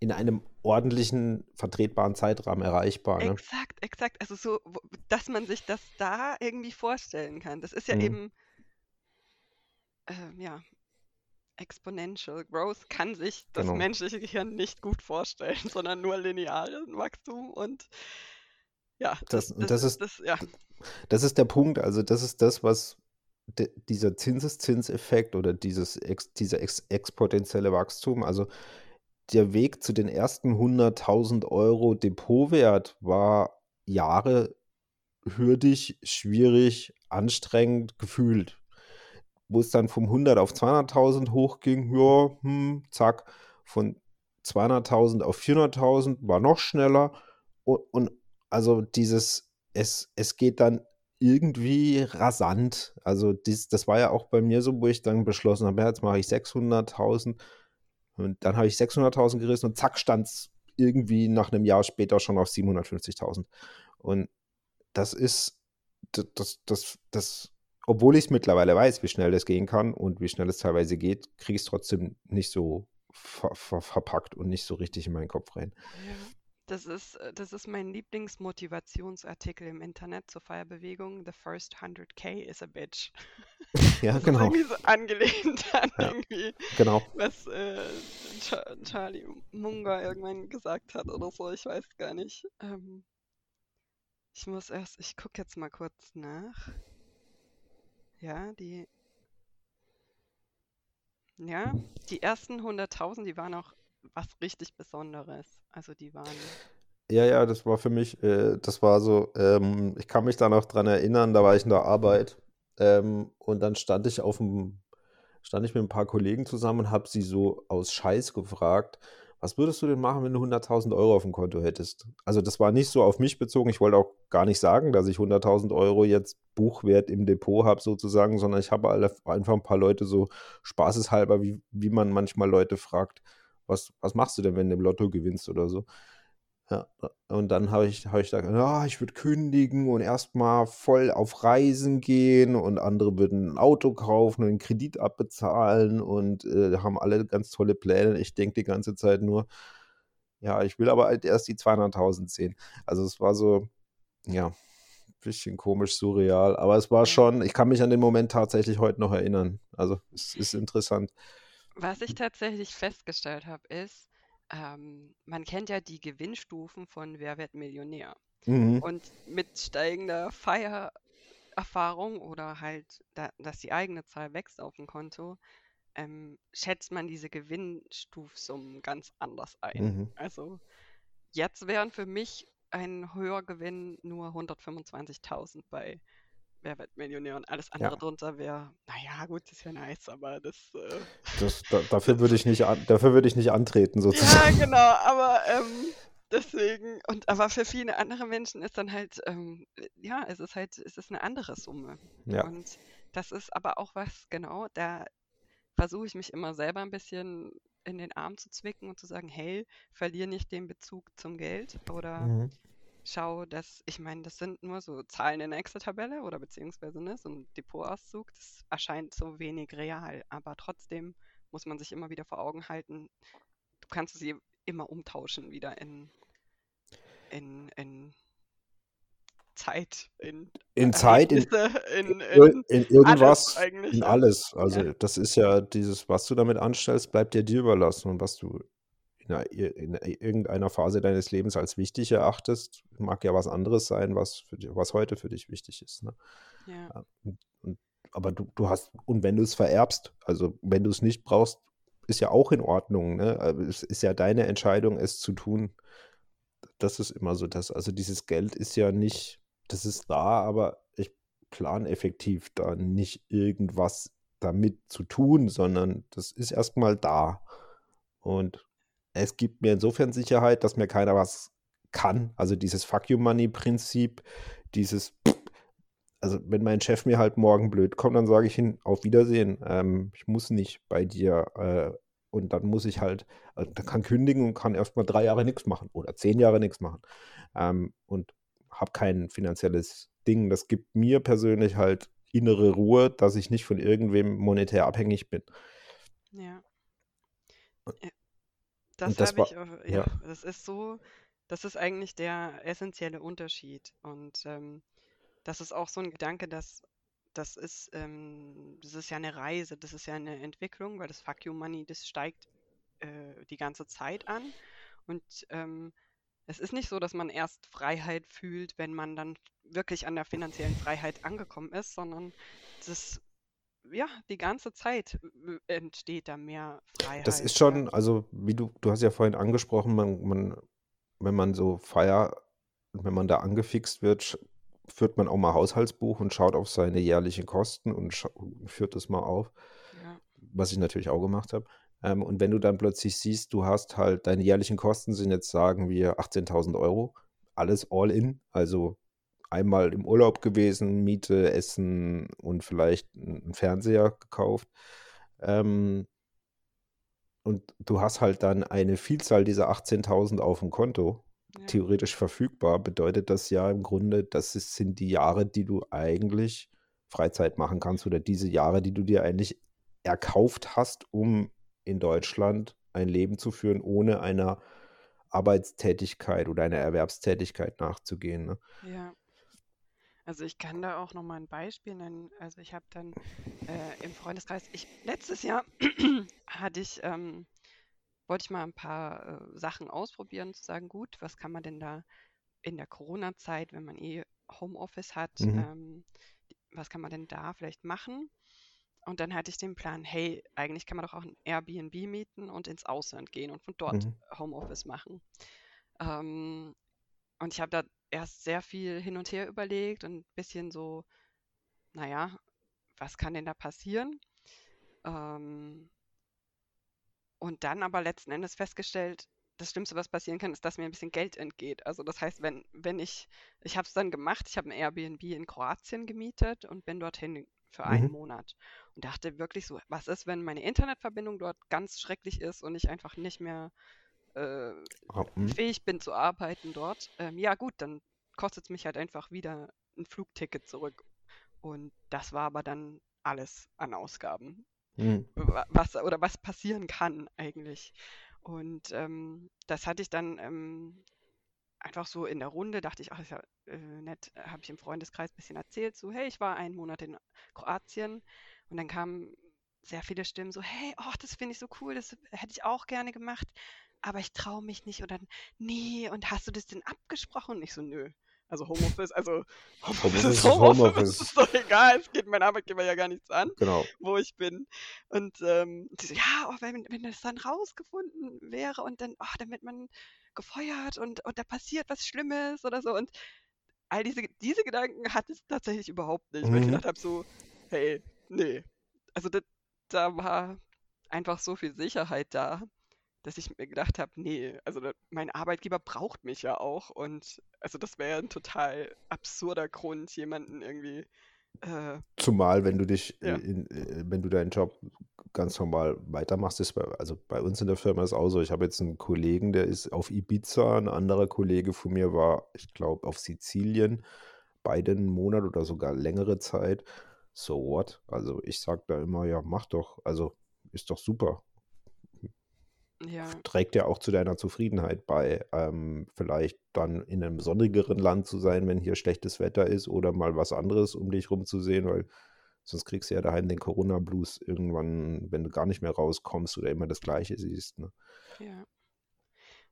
in einem ordentlichen, vertretbaren Zeitrahmen erreichbar. Ne? Exakt, exakt. Also so, dass man sich das da irgendwie vorstellen kann. Das ist ja mhm. eben, äh, ja, Exponential Growth kann sich das genau. menschliche Gehirn nicht gut vorstellen, sondern nur linearen Wachstum und ja, das, das, das ist, das, ja. das ist der Punkt. Also das ist das, was de, dieser Zinseszinseffekt oder dieses ex, dieser ex, exponentielle Wachstum, also der Weg zu den ersten 100.000 Euro Depotwert war Jahre hürdig, schwierig, anstrengend gefühlt. Wo es dann vom 100 auf 200.000 hochging, ja, hm, zack, von 200.000 auf 400.000 war noch schneller. Und, und also dieses, es, es geht dann irgendwie rasant. Also dies, das war ja auch bei mir so, wo ich dann beschlossen habe, jetzt mache ich 600.000 und dann habe ich 600.000 gerissen und zack stand es irgendwie nach einem Jahr später schon auf 750.000. Und das ist, das, das, das, das obwohl ich es mittlerweile weiß, wie schnell das gehen kann und wie schnell es teilweise geht, kriege ich es trotzdem nicht so ver ver verpackt und nicht so richtig in meinen Kopf rein. Das ist, äh, das ist mein Lieblingsmotivationsartikel im Internet zur Feierbewegung. The first 100k is a bitch. Ja, das genau. Ist irgendwie so angelehnt an ja, irgendwie, genau. was äh, Charlie Munger irgendwann gesagt hat oder so. Ich weiß gar nicht. Ähm, ich muss erst, ich gucke jetzt mal kurz nach. Ja, die. Ja, die ersten 100.000, die waren auch was richtig Besonderes. Also die waren. Ja, ja, das war für mich, äh, das war so, ähm, ich kann mich da noch dran erinnern, da war ich in der Arbeit ähm, und dann stand ich auf dem, stand ich mit ein paar Kollegen zusammen und habe sie so aus Scheiß gefragt, was würdest du denn machen, wenn du 100.000 Euro auf dem Konto hättest? Also das war nicht so auf mich bezogen, ich wollte auch gar nicht sagen, dass ich 100.000 Euro jetzt Buchwert im Depot habe sozusagen, sondern ich habe einfach ein paar Leute so spaßeshalber, wie, wie man manchmal Leute fragt, was, was machst du denn, wenn du im Lotto gewinnst oder so? Ja, und dann habe ich, hab ich da ja, ich würde kündigen und erstmal voll auf Reisen gehen und andere würden ein Auto kaufen und einen Kredit abbezahlen und äh, haben alle ganz tolle Pläne. Ich denke die ganze Zeit nur, ja, ich will aber halt erst die 200.000 sehen. Also es war so, ja, ein bisschen komisch, surreal, aber es war schon, ich kann mich an den Moment tatsächlich heute noch erinnern. Also es ist interessant. Was ich tatsächlich festgestellt habe, ist, ähm, man kennt ja die Gewinnstufen von Wer wird Millionär. Mhm. Und mit steigender Feiererfahrung oder halt, da, dass die eigene Zahl wächst auf dem Konto, ähm, schätzt man diese Gewinnstufsummen ganz anders ein. Mhm. Also jetzt wären für mich ein höher Gewinn nur 125.000 bei Wer wird Millionär und alles andere ja. drunter wäre, naja, gut, das ist ja nice, aber das. Äh, das da, dafür würde ich nicht an, dafür würde ich nicht antreten, sozusagen. Ja, genau, aber ähm, deswegen, und aber für viele andere Menschen ist dann halt, ähm, ja, es ist halt, es ist eine andere Summe. Ja. Und das ist aber auch was, genau, da versuche ich mich immer selber ein bisschen in den Arm zu zwicken und zu sagen, hey, verlier nicht den Bezug zum Geld oder mhm schaue, dass, ich meine, das sind nur so Zahlen in der Excel-Tabelle oder beziehungsweise ne, so ein Depotauszug, das erscheint so wenig real, aber trotzdem muss man sich immer wieder vor Augen halten, du kannst sie immer umtauschen wieder in, in, in Zeit, in, in Zeit, in, in, in, in irgendwas, in alles. Also ja. das ist ja dieses, was du damit anstellst, bleibt ja dir überlassen und was du in, irgendeiner Phase deines Lebens als wichtig erachtest, mag ja was anderes sein, was, für, was heute für dich wichtig ist. Ne? Ja. Und, und, aber du, du hast, und wenn du es vererbst, also wenn du es nicht brauchst, ist ja auch in Ordnung. Ne? Es ist ja deine Entscheidung, es zu tun. Das ist immer so das. Also dieses Geld ist ja nicht, das ist da, aber ich plane effektiv da nicht irgendwas damit zu tun, sondern das ist erstmal da. Und es gibt mir insofern Sicherheit, dass mir keiner was kann. Also dieses Fuck You Money Prinzip, dieses, also wenn mein Chef mir halt morgen blöd kommt, dann sage ich ihm auf Wiedersehen. Ähm, ich muss nicht bei dir. Äh, und dann muss ich halt, also, da kann kündigen und kann erstmal drei Jahre nichts machen oder zehn Jahre nichts machen. Ähm, und habe kein finanzielles Ding. Das gibt mir persönlich halt innere Ruhe, dass ich nicht von irgendwem monetär abhängig bin. Ja. Das das habe ich ja, ja, das ist so, das ist eigentlich der essentielle Unterschied. Und ähm, das ist auch so ein Gedanke, dass das ist, ähm, das ist ja eine Reise, das ist ja eine Entwicklung, weil das Fuck You Money, das steigt äh, die ganze Zeit an. Und ähm, es ist nicht so, dass man erst Freiheit fühlt, wenn man dann wirklich an der finanziellen Freiheit angekommen ist, sondern das, ja, die ganze Zeit entsteht da mehr das Freiheit, ist ja. schon, also wie du, du hast ja vorhin angesprochen, man, man, wenn man so Feier, wenn man da angefixt wird, führt man auch mal Haushaltsbuch und schaut auf seine jährlichen Kosten und führt das mal auf, Ja, was ich natürlich auch gemacht habe. Ähm, und wenn du dann plötzlich siehst, du hast halt, deine jährlichen Kosten sind jetzt, sagen wir, 18.000 Euro, alles all in, also einmal im Urlaub gewesen, Miete, Essen und vielleicht einen Fernseher gekauft. Ähm, und du hast halt dann eine Vielzahl dieser 18.000 auf dem Konto, ja, theoretisch verfügbar, bedeutet das ja im Grunde, das ist, sind die Jahre, die du eigentlich Freizeit machen kannst oder diese Jahre, die du dir eigentlich erkauft hast, um in Deutschland ein Leben zu führen, ohne einer Arbeitstätigkeit oder einer Erwerbstätigkeit nachzugehen. Ne? ja. Also ich kann da auch noch mal ein Beispiel nennen. Also ich habe dann äh, im Freundeskreis, ich letztes Jahr hatte ich, ähm, wollte ich mal ein paar äh, Sachen ausprobieren, zu sagen, gut, was kann man denn da in der Corona-Zeit, wenn man eh Homeoffice hat, Mhm. ähm, was kann man denn da vielleicht machen? Und dann hatte ich den Plan, hey, eigentlich kann man doch auch ein Airbnb mieten und ins Ausland gehen und von dort Mhm. Homeoffice machen. Ähm, und ich habe da erst sehr viel hin und her überlegt und ein bisschen so, naja, was kann denn da passieren? Ähm, und dann aber letzten Endes festgestellt, das Schlimmste, was passieren kann, ist, dass mir ein bisschen Geld entgeht. Also das heißt, wenn, wenn ich, ich habe es dann gemacht, ich habe ein Airbnb in Kroatien gemietet und bin dorthin für einen Mhm. Monat und dachte wirklich so, was ist, wenn meine Internetverbindung dort ganz schrecklich ist und ich einfach nicht mehr äh, fähig bin zu arbeiten dort? Ähm, ja gut, dann kostet es mich halt einfach wieder ein Flugticket zurück. Und das war aber dann alles an Ausgaben wa- was oder was passieren kann eigentlich. Und ähm, das hatte ich dann ähm, einfach so in der Runde, dachte ich, ach, ist ja äh, nett, habe ich im Freundeskreis ein bisschen erzählt, so, hey, ich war einen Monat in Kroatien und dann kamen sehr viele Stimmen so, hey, oh, das finde ich so cool, das hätte ich auch gerne gemacht, aber ich traue mich nicht und dann, nee, und hast du das denn abgesprochen? Und ich so, nö. Also Homeoffice, also Homeoffice Homeoffice Homeoffice, ist doch egal, es geht meinem Arbeitgeber ja gar nichts an Genau. wo ich bin. Und ähm, die so, ja, oh, wenn, wenn das dann rausgefunden wäre und dann, oh, dann wird man gefeuert und, und da passiert was Schlimmes oder so. Und all diese, diese Gedanken hatte ich tatsächlich überhaupt nicht, weil ich Mhm. gedacht habe, so, hey, nee. Also da, da war einfach so viel Sicherheit da, dass ich mir gedacht habe, nee, also mein Arbeitgeber braucht mich ja auch. Und also das wäre ein total absurder Grund, jemanden irgendwie, äh, Zumal, wenn du dich, ja, in, äh, wenn du deinen Job ganz normal weitermachst, ist bei, also bei uns in der Firma ist auch so, ich habe jetzt einen Kollegen, der ist auf Ibiza, ein anderer Kollege von mir war, ich glaube, auf Sizilien, beide einen Monat oder sogar längere Zeit. So what? Also ich sage da immer, ja, mach doch, also ist doch super. Ja, Trägt ja auch zu deiner Zufriedenheit bei, ähm, vielleicht dann in einem sonnigeren Land zu sein, wenn hier schlechtes Wetter ist oder mal was anderes um dich rumzusehen, weil sonst kriegst du ja daheim den Corona-Blues irgendwann, wenn du gar nicht mehr rauskommst oder immer das Gleiche siehst. Ne? ja.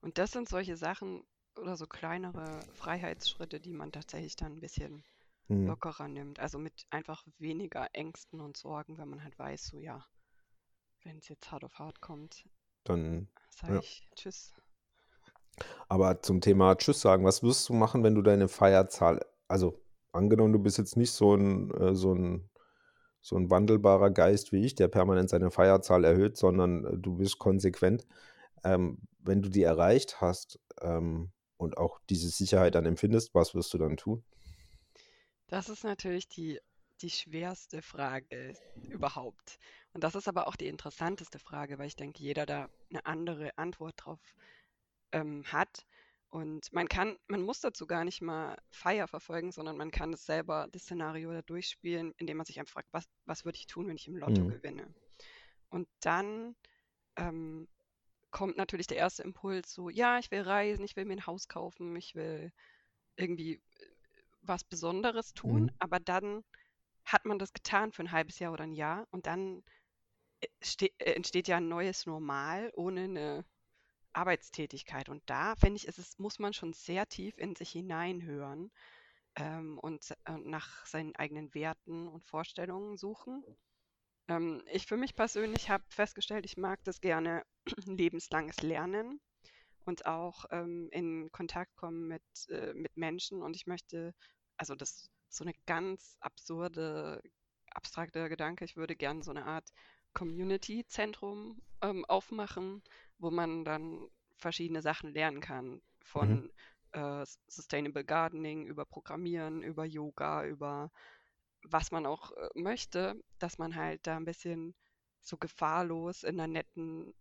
Und das sind solche Sachen oder so kleinere Freiheitsschritte, die man tatsächlich dann ein bisschen Hm. lockerer nimmt. Also mit einfach weniger Ängsten und Sorgen, wenn man halt weiß, so ja, wenn es jetzt hart auf hart kommt, Dann, sage ja. ich Tschüss. Aber zum Thema Tschüss sagen, was wirst du machen, wenn du deine Feierzahl, also angenommen, du bist jetzt nicht so ein, äh, so ein, so ein wandelbarer Geist wie ich, der permanent seine Feierzahl erhöht, sondern äh, du bist konsequent. Ähm, wenn du die erreicht hast ähm, und auch diese Sicherheit dann empfindest, was wirst du dann tun? Das ist natürlich die, die schwerste Frage überhaupt. Und das ist aber auch die interessanteste Frage, weil ich denke, jeder da eine andere Antwort drauf ähm, hat. Und man kann, man muss dazu gar nicht mal Feier verfolgen, sondern man kann es selber, das Szenario da durchspielen, indem man sich einfach fragt, was, was würde ich tun, wenn ich im Lotto Hm. gewinne? Und dann ähm, kommt natürlich der erste Impuls so, ja, ich will reisen, ich will mir ein Haus kaufen, ich will irgendwie äh, was Besonderes tun, Mhm. aber dann hat man das getan für ein halbes Jahr oder ein Jahr und dann äh, äh, entsteht ja ein neues Normal ohne eine Arbeitstätigkeit. Und da finde ich, ist es muss man schon sehr tief in sich hineinhören, ähm, und äh, nach seinen eigenen Werten und Vorstellungen suchen. Ähm, ich für mich persönlich habe festgestellt, ich mag das gerne lebenslanges Lernen und auch ähm, in Kontakt kommen mit, äh, mit Menschen. Und ich möchte, also das so eine ganz absurde, abstrakte Gedanke, ich würde gerne so eine Art Community-Zentrum ähm, aufmachen, wo man dann verschiedene Sachen lernen kann. Mhm. Von äh, Sustainable Gardening über Programmieren, über Yoga, über was man auch äh, möchte, dass man halt da ein bisschen so gefahrlos in einer netten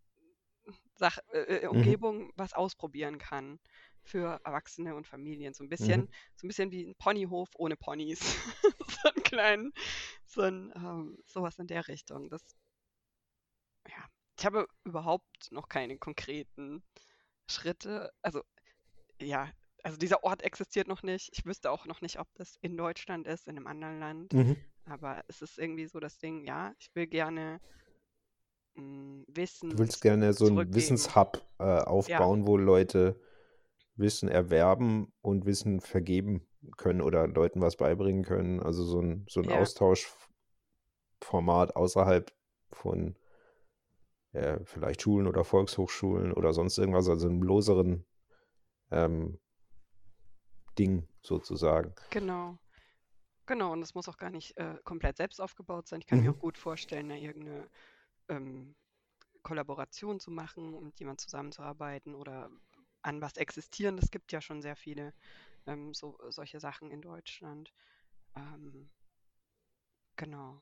Sach äh, äh, Mhm. Umgebung was ausprobieren kann für Erwachsene und Familien. So ein bisschen, Mhm. so ein bisschen wie ein Ponyhof ohne Ponys. so einen kleinen, so ein, ähm, sowas in der Richtung. Das, ja, ich habe überhaupt noch keine konkreten Schritte. Also, ja, also dieser Ort existiert noch nicht. Ich wüsste auch noch nicht, ob das in Deutschland ist, in einem anderen Land. Mhm. Aber es ist irgendwie so das Ding, ja, ich will gerne mh, Du Wissen willst gerne so einen. Wissenshub äh, Ja, aufbauen, wo Leute Wissen erwerben und Wissen vergeben können oder Leuten was beibringen können. Also so ein, so ein ja, Austauschformat außerhalb von äh, vielleicht Schulen oder Volkshochschulen oder sonst irgendwas, also einem loseren ähm, Ding sozusagen. genau. Genau, und es muss auch gar nicht äh, komplett selbst aufgebaut sein. Ich kann mir auch Mhm. gut vorstellen, da irgendeine ähm, Kollaboration zu machen und mit jemand zusammenzuarbeiten oder an was existieren. Es gibt ja schon sehr viele ähm, so, solche Sachen in Deutschland. Ähm, genau.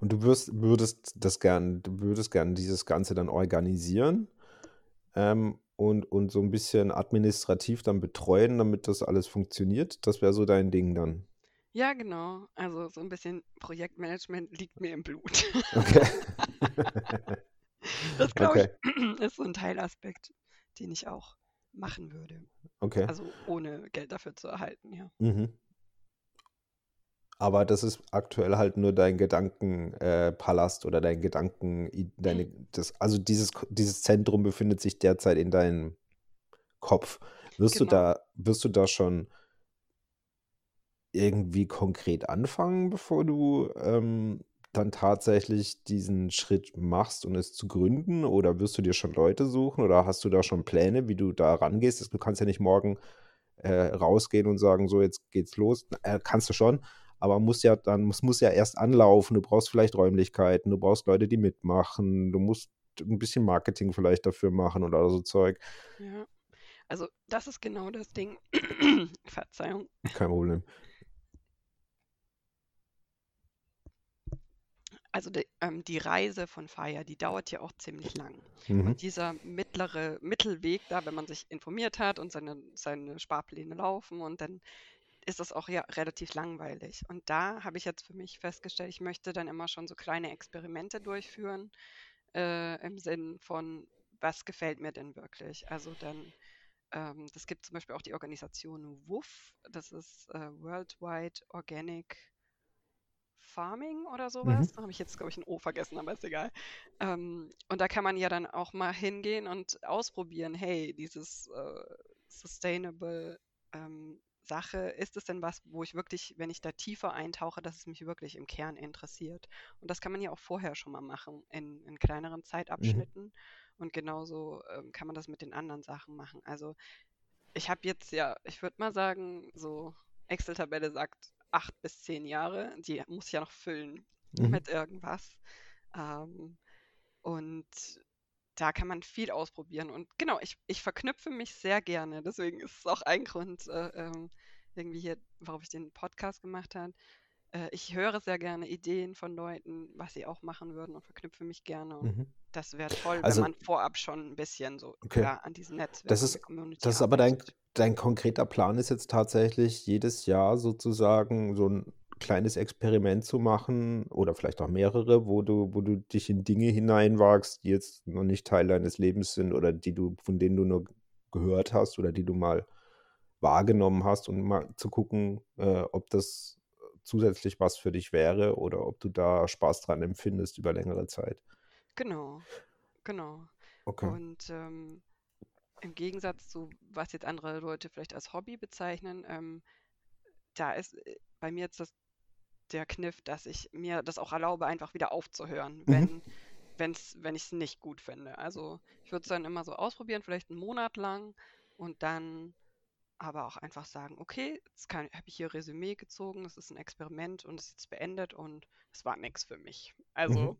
Und du wirst, würdest das gern, du würdest gern dieses Ganze dann organisieren ähm, und, und so ein bisschen administrativ dann betreuen, damit das alles funktioniert. Das wäre so dein Ding dann. Ja, genau. Also so ein bisschen Projektmanagement liegt mir im Blut. Okay. Das glaube ich Okay. ist so ein Teilaspekt, den ich auch machen würde. Okay. Also ohne Geld dafür zu erhalten, ja. Mhm. Aber das ist aktuell halt nur dein Gedankenpalast äh, oder dein Gedanken, deine, das, also dieses, dieses Zentrum befindet sich derzeit in deinem Kopf. Wirst du Genau. da, wirst du da schon irgendwie konkret anfangen, bevor du ähm, dann tatsächlich diesen Schritt machst und es zu gründen? Oder wirst du dir schon Leute suchen? Oder hast du da schon Pläne, wie du da rangehst? Du kannst ja nicht morgen äh, rausgehen und sagen, so, jetzt geht's los. Äh, kannst du schon, aber muss ja dann, es muss ja erst anlaufen. Du brauchst vielleicht Räumlichkeiten, du brauchst Leute, die mitmachen, du musst ein bisschen Marketing vielleicht dafür machen oder so Zeug. Ja. Also das ist genau das Ding. Verzeihung. Kein Problem. Also die, ähm, die Reise von Fire, die dauert ja auch ziemlich lang. Mhm. Und dieser mittlere Mittelweg da, wenn man sich informiert hat und seine, seine Sparpläne laufen und dann ist das auch ja relativ langweilig. Und da habe ich jetzt für mich festgestellt, ich möchte dann immer schon so kleine Experimente durchführen, äh, im Sinn von, was gefällt mir denn wirklich? Also dann, ähm, das gibt zum Beispiel auch die Organisation WWOOF, das ist äh, Worldwide Organic Farming oder Mhm. sowas. Da habe ich jetzt, glaube ich, ein O vergessen, aber ist egal. Ähm, und da kann man ja dann auch mal hingehen und ausprobieren, hey, dieses äh, Sustainable ähm, Sache, ist es denn was, wo ich wirklich, wenn ich da tiefer eintauche, dass es mich wirklich im Kern interessiert? Und das kann man ja auch vorher schon mal machen, in, in kleineren Mhm. Zeitabschnitten. Und genauso ähm, kann man das mit den anderen Sachen machen. Also ich habe jetzt ja, ich würde mal sagen, so Excel-Tabelle sagt acht bis zehn Jahre. Die muss ich ja noch füllen Mhm. mit irgendwas. Ähm, und da kann man viel ausprobieren. Und genau, ich, ich verknüpfe mich sehr gerne. Deswegen ist es auch ein Grund, äh, ähm, irgendwie hier, warum ich den Podcast gemacht habe. Äh, ich höre sehr gerne Ideen von Leuten, was sie auch machen würden und verknüpfe mich gerne. Und Mhm. das wäre toll, wenn Also, man vorab schon ein bisschen so okay. klar an diesem Das Netzwerk der ist, Community das ist aber dein. Dein konkreter Plan ist jetzt tatsächlich jedes Jahr sozusagen so ein kleines Experiment zu machen oder vielleicht auch mehrere, wo du, wo du dich in Dinge hineinwagst, die jetzt noch nicht Teil deines Lebens sind oder die du, von denen du nur gehört hast oder die du mal wahrgenommen hast und mal zu gucken, äh, ob das zusätzlich was für dich wäre oder ob du da Spaß dran empfindest über längere Zeit. Genau, genau. Okay. Und ähm, im Gegensatz zu, was jetzt andere Leute vielleicht als Hobby bezeichnen, ähm, da ist äh, bei mir jetzt das, der Kniff, dass ich mir das auch erlaube, einfach wieder aufzuhören, Mhm. wenn, wenn's, wenn ich es nicht gut finde. Also ich würde es dann immer so ausprobieren, vielleicht einen Monat lang und dann aber auch einfach sagen, okay, jetzt habe ich hier Resümee gezogen, es ist ein Experiment und es ist jetzt beendet und es war nichts für mich. Also, Mhm.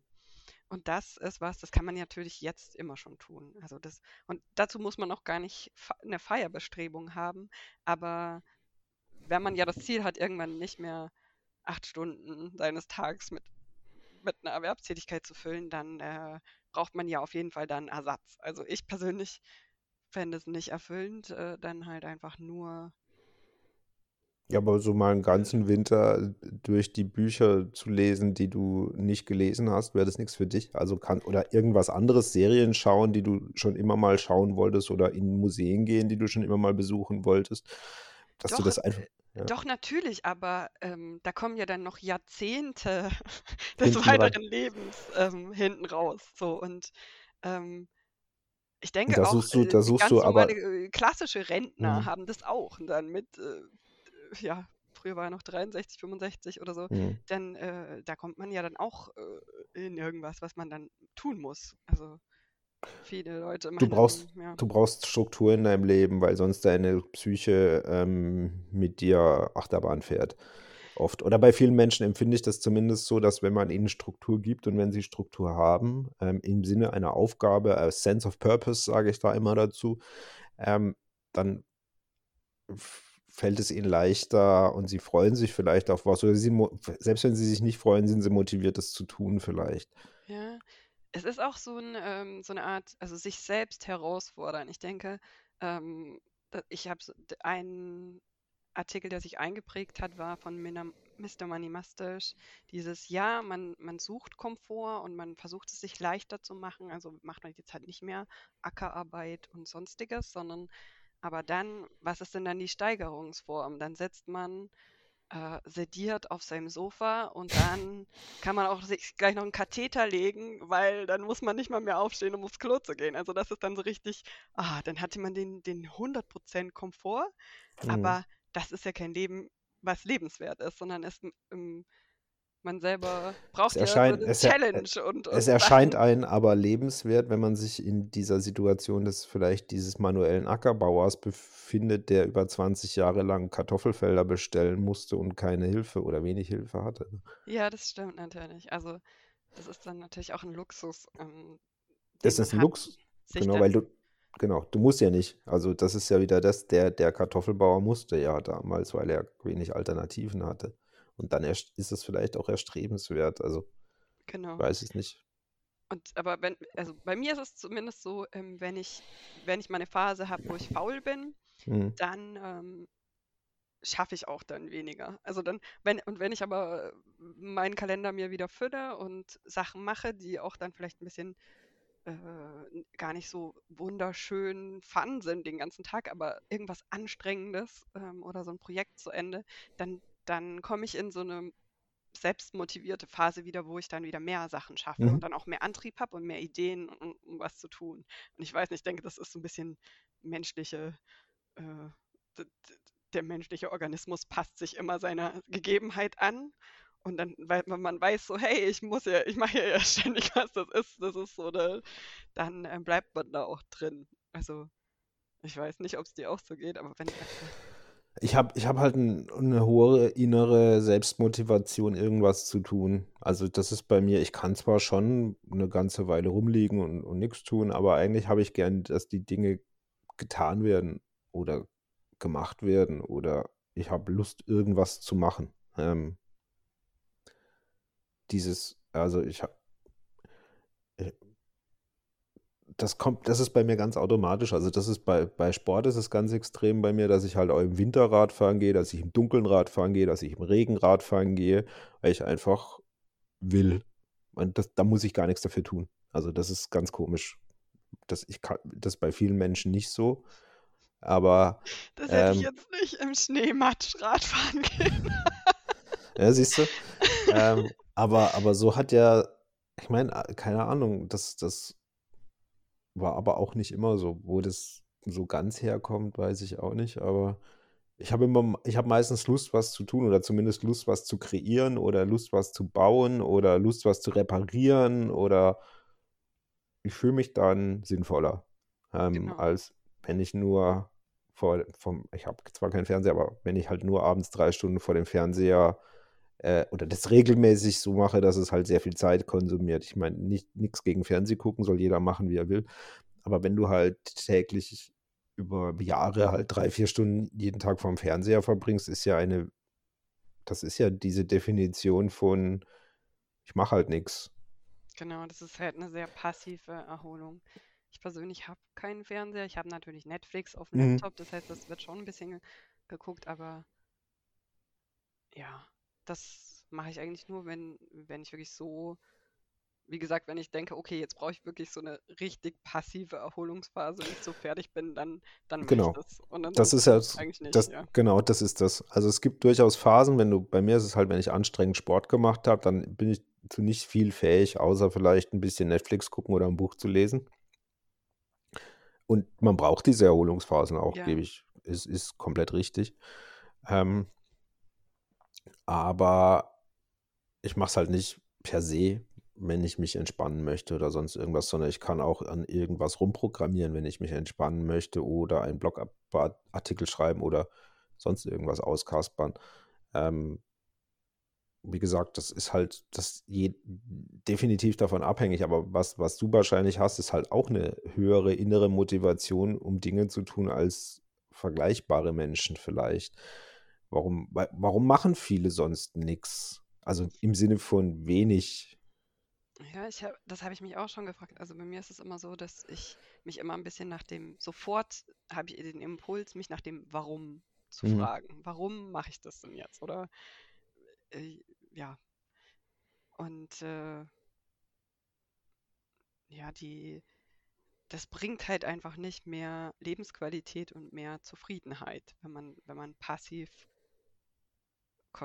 Und das ist was, das kann man natürlich jetzt immer schon tun. Also das, und dazu muss man auch gar nicht eine Feierbestrebung haben, aber wenn man ja das Ziel hat, irgendwann nicht mehr acht Stunden seines Tages mit, mit einer Erwerbstätigkeit zu füllen, dann äh, braucht man ja auf jeden Fall dann Ersatz. Also ich persönlich fände es nicht erfüllend, äh, dann halt einfach nur, Ja, aber so mal einen ganzen Winter durch die Bücher zu lesen, die du nicht gelesen hast, wäre das nichts für dich? Also kann oder irgendwas anderes, Serien schauen, die du schon immer mal schauen wolltest oder in Museen gehen, die du schon immer mal besuchen wolltest, dass du doch, das einfach ja, doch natürlich, aber ähm, da kommen ja dann noch Jahrzehnte des hinten rein. weiteren Lebens ähm, hinten raus. So und ähm, ich denke da auch, suchst du, äh, da suchst ganz du aber äh, klassische Rentner mhm, haben das auch. Und dann mit, äh, ja, früher war er noch 63, 65 oder so, mhm. dann, äh, da kommt man ja dann auch äh, in irgendwas, was man dann tun muss. Also viele Leute Du machen brauchst, dann, ja, du brauchst Struktur in deinem Leben, weil sonst deine Psyche ähm, mit dir Achterbahn fährt. Oft. Oder bei vielen Menschen empfinde ich das zumindest so, dass wenn man ihnen Struktur gibt und wenn sie Struktur haben, ähm, im Sinne einer Aufgabe, a sense of purpose, sage ich da immer dazu, ähm, dann fällt es ihnen leichter und sie freuen sich vielleicht auf was. Oder sie, selbst wenn sie sich nicht freuen, sind sie motiviert, es zu tun vielleicht. ja. Es ist auch so, ein, ähm, so eine Art, also sich selbst herausfordern. Ich denke, ähm, ich habe einen Artikel, der sich eingeprägt hat, war von Mina- Mr. Money Mustache. Dieses, ja, man, man sucht Komfort und man versucht es sich leichter zu machen. Also macht man jetzt halt nicht mehr Ackerarbeit und sonstiges, sondern aber dann, was ist denn dann die Steigerungsform? Dann setzt man äh, sediert auf seinem Sofa und dann kann man auch sich gleich noch einen Katheter legen, weil dann muss man nicht mal mehr aufstehen, um aufs Klo zu gehen. Also das ist dann so richtig, ah, dann hatte man den, den 100% Komfort, Mhm. aber das ist ja kein Leben, was lebenswert ist, sondern es, ähm, man selber Es braucht ja so erscheint, eine es, er, Challenge und, es und erscheint einen aber lebenswert, wenn man sich in dieser Situation des vielleicht dieses manuellen Ackerbauers befindet, der über 20 Jahre lang Kartoffelfelder bestellen musste und keine Hilfe oder wenig Hilfe hatte. Ja, das stimmt natürlich. Also das ist dann natürlich auch ein Luxus, ähm, Das ist ein Luxus, genau, weil du, genau, du musst ja nicht. Also das ist ja wieder das, der, der Kartoffelbauer musste ja damals, weil er wenig Alternativen hatte. Und dann ist es vielleicht auch erstrebenswert. Also, genau. weiß ich nicht. Und aber wenn, also bei mir ist es zumindest so, ähm, wenn ich, wenn ich mal eine Phase habe, wo ich faul bin, Hm. dann ähm, schaffe ich auch dann weniger. Also dann, wenn, und wenn ich aber meinen Kalender mir wieder fülle und Sachen mache, die auch dann vielleicht ein bisschen äh, gar nicht so wunderschön fun sind den ganzen Tag, aber irgendwas Anstrengendes ähm, oder so ein Projekt zu Ende, dann, dann komme ich in so eine selbstmotivierte Phase wieder, wo ich dann wieder mehr Sachen schaffe Mhm. und dann auch mehr Antrieb habe und mehr Ideen, um, um was zu tun. Und ich weiß nicht, ich denke, das ist so ein bisschen menschliche, äh, der menschliche Organismus passt sich immer seiner Gegebenheit an. Und dann, weil wenn man weiß, so, hey, ich muss ja, ich mache ja ständig was, das ist, das ist so, eine, dann äh, bleibt man da auch drin. Also, ich weiß nicht, ob es dir auch so geht, aber wenn, Ich habe ich hab halt ein, eine hohe innere Selbstmotivation, irgendwas zu tun. Also das ist bei mir, ich kann zwar schon eine ganze Weile rumliegen und, und nichts tun, aber eigentlich habe ich gern, dass die Dinge getan werden oder gemacht werden oder ich habe Lust, irgendwas zu machen. Ähm, dieses, also ich habe, das kommt, das ist bei mir ganz automatisch. Also das ist bei, bei Sport ist es ganz extrem bei mir, dass ich halt auch im Winter Radfahren gehe, dass ich im Dunkeln Radfahren gehe, dass ich im Regen Radfahren gehe, weil ich einfach will. Und das, da muss ich gar nichts dafür tun. Also das ist ganz komisch. Das, ich kann, das ist bei vielen Menschen nicht so. Aber Das hätte ich ähm, jetzt nicht im Schneematsch Radfahren gehen. ja, siehst du. Ähm, aber, aber so hat ja, ich meine, keine Ahnung, das, das war aber auch nicht immer so. Wo das so ganz herkommt, weiß ich auch nicht. Aber ich habe immer, ich habe meistens Lust, was zu tun oder zumindest Lust, was zu kreieren oder Lust, was zu bauen oder Lust, was zu reparieren oder ich fühle mich dann sinnvoller, ähm, Genau. als wenn ich nur vor vom, ich habe zwar keinen Fernseher, aber wenn ich halt nur abends drei Stunden vor dem Fernseher äh, oder das regelmäßig so mache, dass es halt sehr viel Zeit konsumiert. Ich meine, nicht nichts gegen Fernseh gucken, soll jeder machen, wie er will. Aber wenn du halt täglich über Jahre halt drei, vier Stunden jeden Tag vorm Fernseher verbringst, ist ja eine, das ist ja diese Definition von, ich mache halt nichts. Genau, das ist halt eine sehr passive Erholung. Ich persönlich habe keinen Fernseher. Ich habe natürlich Netflix auf dem Mhm. Laptop, das heißt, das wird schon ein bisschen ge geguckt, aber ja, das mache ich eigentlich nur, wenn, wenn ich wirklich so, wie gesagt, wenn ich denke, okay, jetzt brauche ich wirklich so eine richtig passive Erholungsphase, ich so fertig bin, dann, dann mache ich Genau. das. Und Das ist ja, eigentlich nicht, das, ja. genau, das ist das. Also es gibt durchaus Phasen, wenn du, bei mir ist es halt, wenn ich anstrengend Sport gemacht habe, dann bin ich zu nicht viel fähig, außer vielleicht ein bisschen Netflix gucken oder ein Buch zu lesen. Und man braucht diese Erholungsphasen auch, Ja, gebe ich, ist, ist komplett richtig. Ähm, aber ich mache es halt nicht per se, wenn ich mich entspannen möchte oder sonst irgendwas, sondern ich kann auch an irgendwas rumprogrammieren, wenn ich mich entspannen möchte oder einen Blogartikel schreiben oder sonst irgendwas auskaspern. Ähm, wie gesagt, das ist halt das je, definitiv davon abhängig, aber was, was du wahrscheinlich hast, ist halt auch eine höhere innere Motivation, um Dinge zu tun als vergleichbare Menschen vielleicht. Warum, wa- warum machen viele sonst nichts? Also im Sinne von wenig. ja, ich hab, das habe ich mich auch schon gefragt. Also bei mir ist es immer so, dass ich mich immer ein bisschen nach dem, sofort habe ich den Impuls, mich nach dem Warum zu Mhm. fragen. Warum mache ich das denn jetzt? Oder äh, ja, und äh, ja, die, das bringt halt einfach nicht mehr Lebensqualität und mehr Zufriedenheit, wenn man, wenn man passiv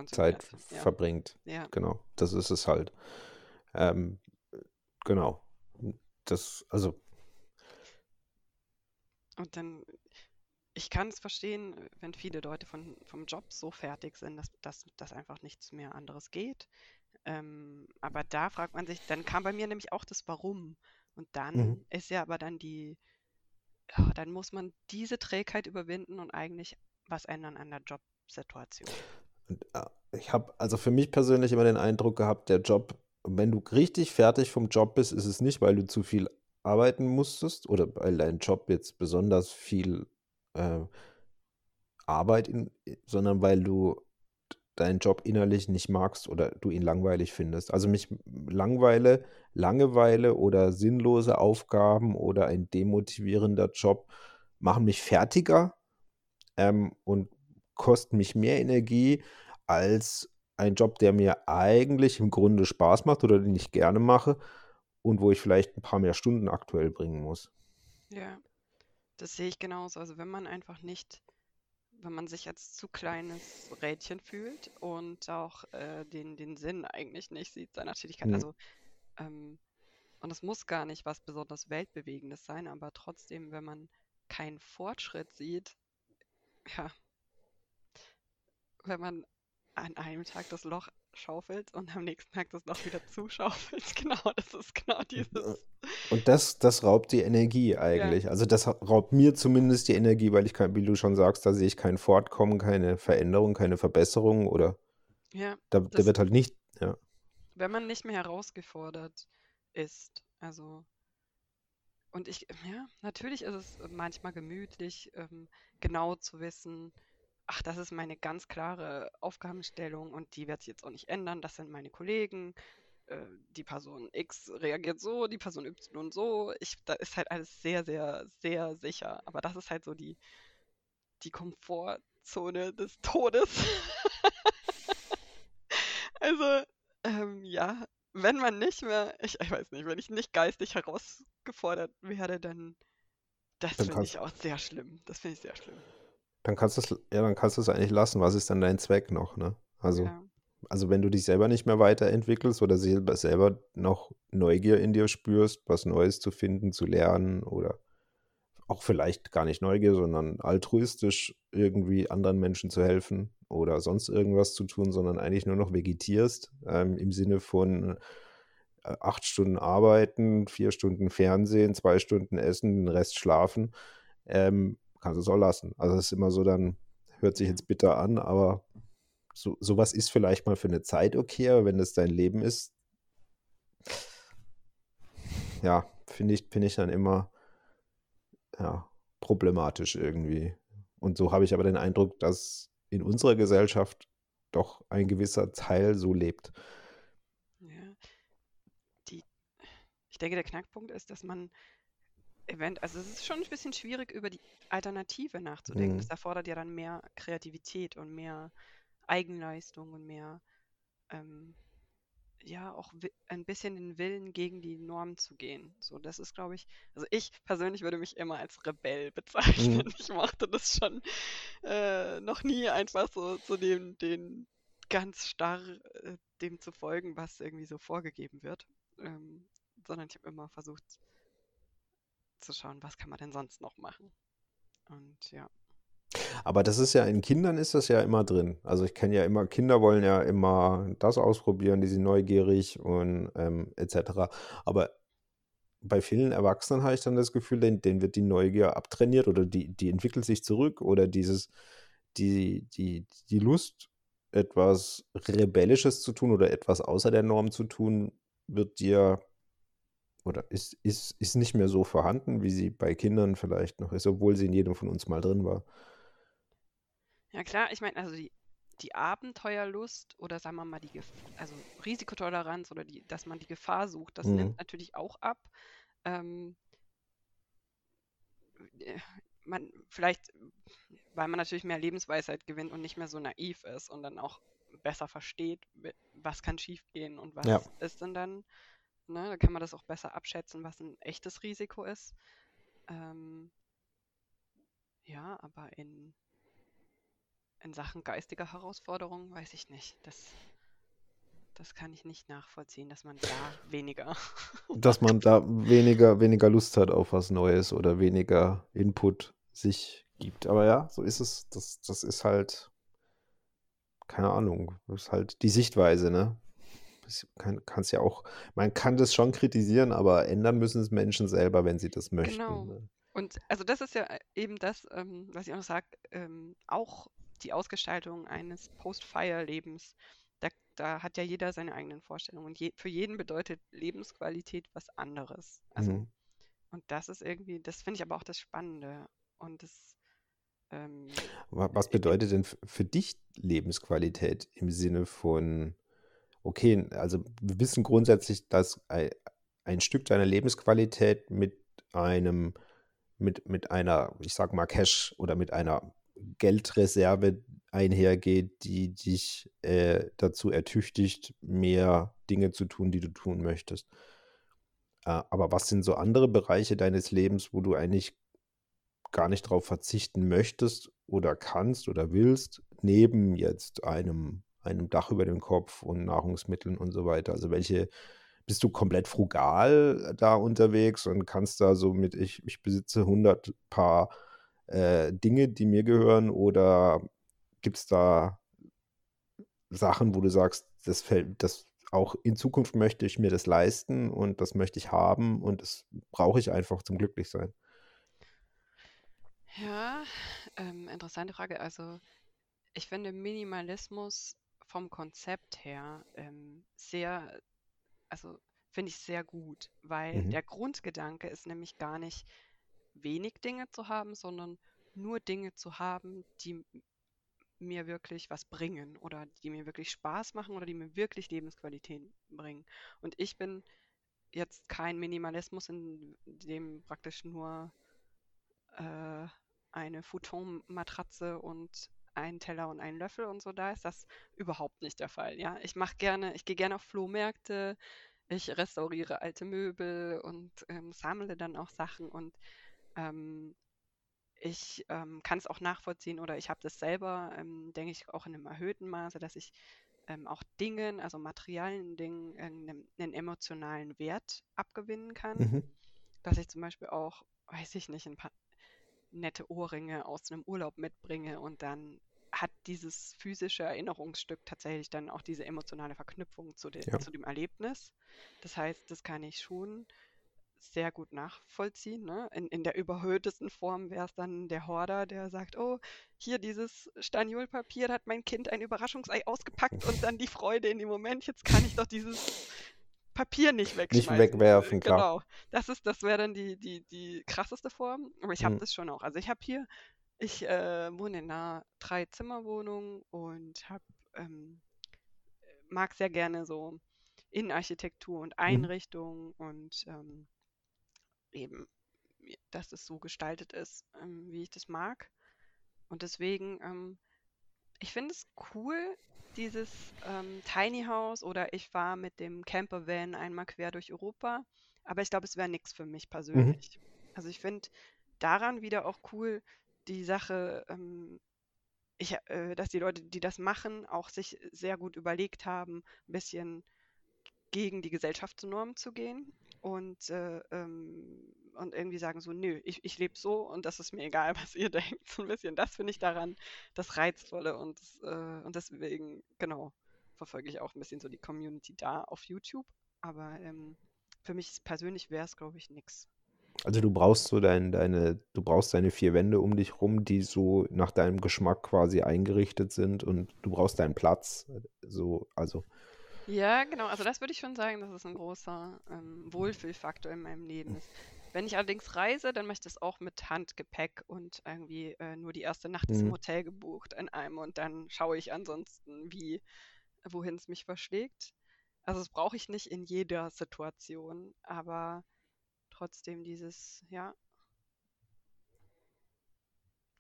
Zeit. Ja, verbringt. ja. Genau, das ist es halt. Ähm, genau. Das, also, Und dann, ich kann es verstehen, wenn viele Leute von, vom Job so fertig sind, dass, dass, dass einfach nichts mehr anderes geht. Ähm, aber da fragt man sich, dann kam bei mir nämlich auch das Warum. Und mhm. dann ist ja aber dann die, ja, dann muss man diese Trägheit überwinden und eigentlich was ändern an der Jobsituation. Äh, ich habe also für mich persönlich immer den Eindruck gehabt, der Job, wenn du richtig fertig vom Job bist, ist es nicht, weil du zu viel arbeiten musstest oder weil dein Job jetzt besonders viel äh, Arbeit in, sondern weil du deinen Job innerlich nicht magst oder du ihn langweilig findest. Also mich Langweile, Langeweile oder sinnlose Aufgaben oder ein demotivierender Job machen mich fertiger ähm, und kosten mich mehr Energie als ein Job, der mir eigentlich im Grunde Spaß macht oder den ich gerne mache und wo ich vielleicht ein paar mehr Stunden aktuell bringen muss. Ja, das sehe ich genauso. Also wenn man einfach nicht, wenn man sich als zu kleines Rädchen fühlt und auch äh, den, den Sinn eigentlich nicht sieht seiner Tätigkeit. Hm. Also, ähm, und es muss gar nicht was besonders Weltbewegendes sein, aber trotzdem, wenn man keinen Fortschritt sieht, ja, wenn man an einem Tag das Loch schaufelt und am nächsten Tag das Loch wieder zuschaufelt, genau, das ist genau dieses, Und das, das raubt die Energie ja, eigentlich. Also das raubt mir zumindest die Energie, weil ich kein, wie du schon sagst, da sehe ich kein Fortkommen, keine Veränderung, keine Verbesserung oder ja, da, da wird halt nicht, ja. wenn man nicht mehr herausgefordert ist, also Und ich, ja, natürlich ist es manchmal gemütlich, ähm, genau zu wissen, ach, das ist meine ganz klare Aufgabenstellung und die wird sich jetzt auch nicht ändern. Das sind meine Kollegen. äh, die Person X reagiert so, die Person Y so. Ich, da ist halt alles sehr, sehr, sehr sicher. Aber das ist halt so die, die Komfortzone des Todes. also, ähm, ja, wenn man nicht mehr, ich, ich weiß nicht, wenn ich nicht geistig herausgefordert werde, dann das finde ich auch sehr schlimm. Das finde ich sehr schlimm. Dann kannst du es, ja, dann kannst du es eigentlich lassen. Was ist dann dein Zweck noch, ne? Also, Ja. also wenn du dich selber nicht mehr weiterentwickelst oder selber, selber noch Neugier in dir spürst, was Neues zu finden, zu lernen oder auch vielleicht gar nicht Neugier, sondern altruistisch irgendwie anderen Menschen zu helfen oder sonst irgendwas zu tun, sondern eigentlich nur noch vegetierst, ähm, im Sinne von äh, acht Stunden arbeiten, vier Stunden Fernsehen, zwei Stunden essen, den Rest schlafen, ähm, kannst du es auch lassen. Also es ist immer so, dann hört sich jetzt bitter an, aber so, sowas ist vielleicht mal für eine Zeit okay, aber wenn das dein Leben ist, ja, finde ich, finde ich dann immer ja, problematisch irgendwie. Und so habe ich aber den Eindruck, dass in unserer Gesellschaft doch ein gewisser Teil so lebt. Ja. Die, ich denke, der Knackpunkt ist, dass man event, also es ist schon ein bisschen schwierig, über die Alternative nachzudenken. Das Mhm. erfordert ja dann mehr Kreativität und mehr Eigenleistung und mehr, ähm, ja, auch ein bisschen den Willen gegen die Norm zu gehen. So, das ist, glaube ich, also ich persönlich würde mich immer als Rebell bezeichnen. Mhm. Ich mochte das schon äh, noch nie einfach so zu dem, den ganz starr äh, dem zu folgen, was irgendwie so vorgegeben wird. Ähm, sondern ich habe immer versucht zu schauen, was kann man denn sonst noch machen. Und ja, Aber das ist ja, in Kindern ist das ja immer drin. Also ich kenne ja immer, Kinder wollen ja immer das ausprobieren, die sind neugierig und ähm, etc. Aber bei vielen Erwachsenen habe ich dann das Gefühl, denen, denen wird die Neugier abtrainiert oder die, die entwickelt sich zurück oder dieses, die, die, die Lust, etwas Rebellisches zu tun oder etwas außer der Norm zu tun, wird dir oder ist, ist, ist nicht mehr so vorhanden, wie sie bei Kindern vielleicht noch ist, obwohl sie in jedem von uns mal drin war. ja klar, ich meine, also die, die Abenteuerlust oder sagen wir mal die Gef also Risikotoleranz oder die, dass man die Gefahr sucht, das nimmt Mhm. natürlich auch ab. Ähm, äh, man vielleicht, weil man natürlich mehr Lebensweisheit gewinnt und nicht mehr so naiv ist und dann auch besser versteht, was kann schiefgehen und Ja. was ist denn dann, ne? Da kann man das auch besser abschätzen, was ein echtes Risiko ist. Ähm, ja, aber in, in Sachen geistiger Herausforderungen weiß ich nicht. Das, das kann ich nicht nachvollziehen, dass man da weniger Dass man da weniger, weniger Lust hat auf was Neues oder weniger Input sich gibt. Aber ja, so ist es. Das, das ist halt, keine Ahnung, das ist halt die Sichtweise, ne? Kann es ja auch, man kann das schon kritisieren, aber ändern müssen es Menschen selber, wenn sie das möchten. Genau. ne? Und also das ist ja äh, eben das, ähm, was ich auch noch sage, ähm, auch die Ausgestaltung eines Post-Fire-Lebens. Da, da hat ja jeder seine eigenen Vorstellungen. Und je, für jeden bedeutet Lebensqualität was anderes. Also, Mhm. und das ist irgendwie, das finde ich aber auch das Spannende. Und das, ähm, Wa- Was äh, bedeutet denn für dich Lebensqualität im Sinne von, okay, also wir wissen grundsätzlich, dass ein, Stück deiner Lebensqualität mit einem, mit, mit einer, ich sag mal, Cash oder mit einer Geldreserve einhergeht, die dich äh, dazu ertüchtigt, mehr Dinge zu tun, die du tun möchtest. Äh, aber was sind so andere Bereiche deines Lebens, wo du eigentlich gar nicht darauf verzichten möchtest oder kannst oder willst, neben jetzt einem, einem Dach über dem Kopf und Nahrungsmitteln und so weiter? Also welche, bist du komplett frugal da unterwegs und kannst da so mit, ich, ich besitze 100 Paar äh, Dinge, die mir gehören oder gibt es da Sachen, wo du sagst, das fällt, das auch in Zukunft möchte ich mir das leisten und das möchte ich haben und das brauche ich einfach zum Glücklichsein? ja, ähm, interessante Frage. Also, ich finde Minimalismus vom Konzept her ähm, sehr, also finde ich sehr gut, weil Mhm. der Grundgedanke ist nämlich gar nicht wenig Dinge zu haben, sondern nur Dinge zu haben, die mir wirklich was bringen oder die mir wirklich Spaß machen oder die mir wirklich Lebensqualität bringen. Und ich bin jetzt kein Minimalismus, in dem praktisch nur äh, eine Futon-Matratze und ein Teller und ein Löffel und so da ist das überhaupt nicht der Fall. Ja, ich mache gerne, ich gehe gerne auf Flohmärkte, ich restauriere alte Möbel und ähm, sammle dann auch Sachen und ähm, ich ähm, kann es auch nachvollziehen oder ich habe das selber, ähm, denke ich, auch in einem erhöhten Maße, dass ich ähm, auch Dingen, also materialen Dingen, einen, einen emotionalen Wert abgewinnen kann. Mhm. Dass ich zum Beispiel auch, weiß ich nicht, ein paar nette Ohrringe aus einem Urlaub mitbringe und dann hat dieses physische Erinnerungsstück tatsächlich dann auch diese emotionale Verknüpfung zu, de Ja. zu dem Erlebnis. Das heißt, das kann ich schon sehr gut nachvollziehen. Ne? In, in der überhöhtesten Form wäre es dann der Horder, der sagt, oh, hier dieses Staniolpapier, da hat mein Kind ein Überraschungsei ausgepackt und dann die Freude in dem Moment, jetzt kann ich doch dieses Papier nicht Nicht wegschmeißen. wegwerfen, klar. Genau. Das ist, das wäre dann die, die, die krasseste Form. Aber ich habe Mhm. das schon auch. Also ich habe hier, ich äh, wohne in einer Drei-Zimmer-Wohnung und habe, ähm, mag sehr gerne so Innenarchitektur und Mhm. Einrichtung und ähm, eben, dass es so gestaltet ist, ähm, wie ich das mag. Und deswegen, ähm, ich finde es cool, dieses ähm, Tiny House oder ich war mit dem Campervan einmal quer durch Europa, aber ich glaube, es wäre nichts für mich Mhm. persönlich. Also ich finde daran wieder auch cool die Sache, ähm, ich, äh, dass die Leute, die das machen, auch sich sehr gut überlegt haben, ein bisschen gegen die Gesellschaftsnorm zu gehen und, äh, ähm, und irgendwie sagen so, nö, ich, ich lebe so und das ist mir egal, was ihr denkt. So ein bisschen, das finde ich daran das Reizvolle und, äh, und deswegen, genau, verfolge ich auch ein bisschen so die Community da auf YouTube. Aber ähm, für mich persönlich wäre es, glaube ich, nix. Also du brauchst so dein, deine, du brauchst deine vier Wände um dich rum, die so nach deinem Geschmack quasi eingerichtet sind und du brauchst deinen Platz. So, also, Ja, genau. Also das würde ich schon sagen, dass es ein großer ähm, Wohlfühlfaktor in meinem Leben ist. Wenn ich allerdings reise, dann mache ich das auch mit Handgepäck und irgendwie äh, nur die erste Nacht ist im mhm. Hotel gebucht in einem und dann schaue ich ansonsten, wie, wohin es mich verschlägt. Also das brauche ich nicht in jeder Situation, aber trotzdem dieses, ja,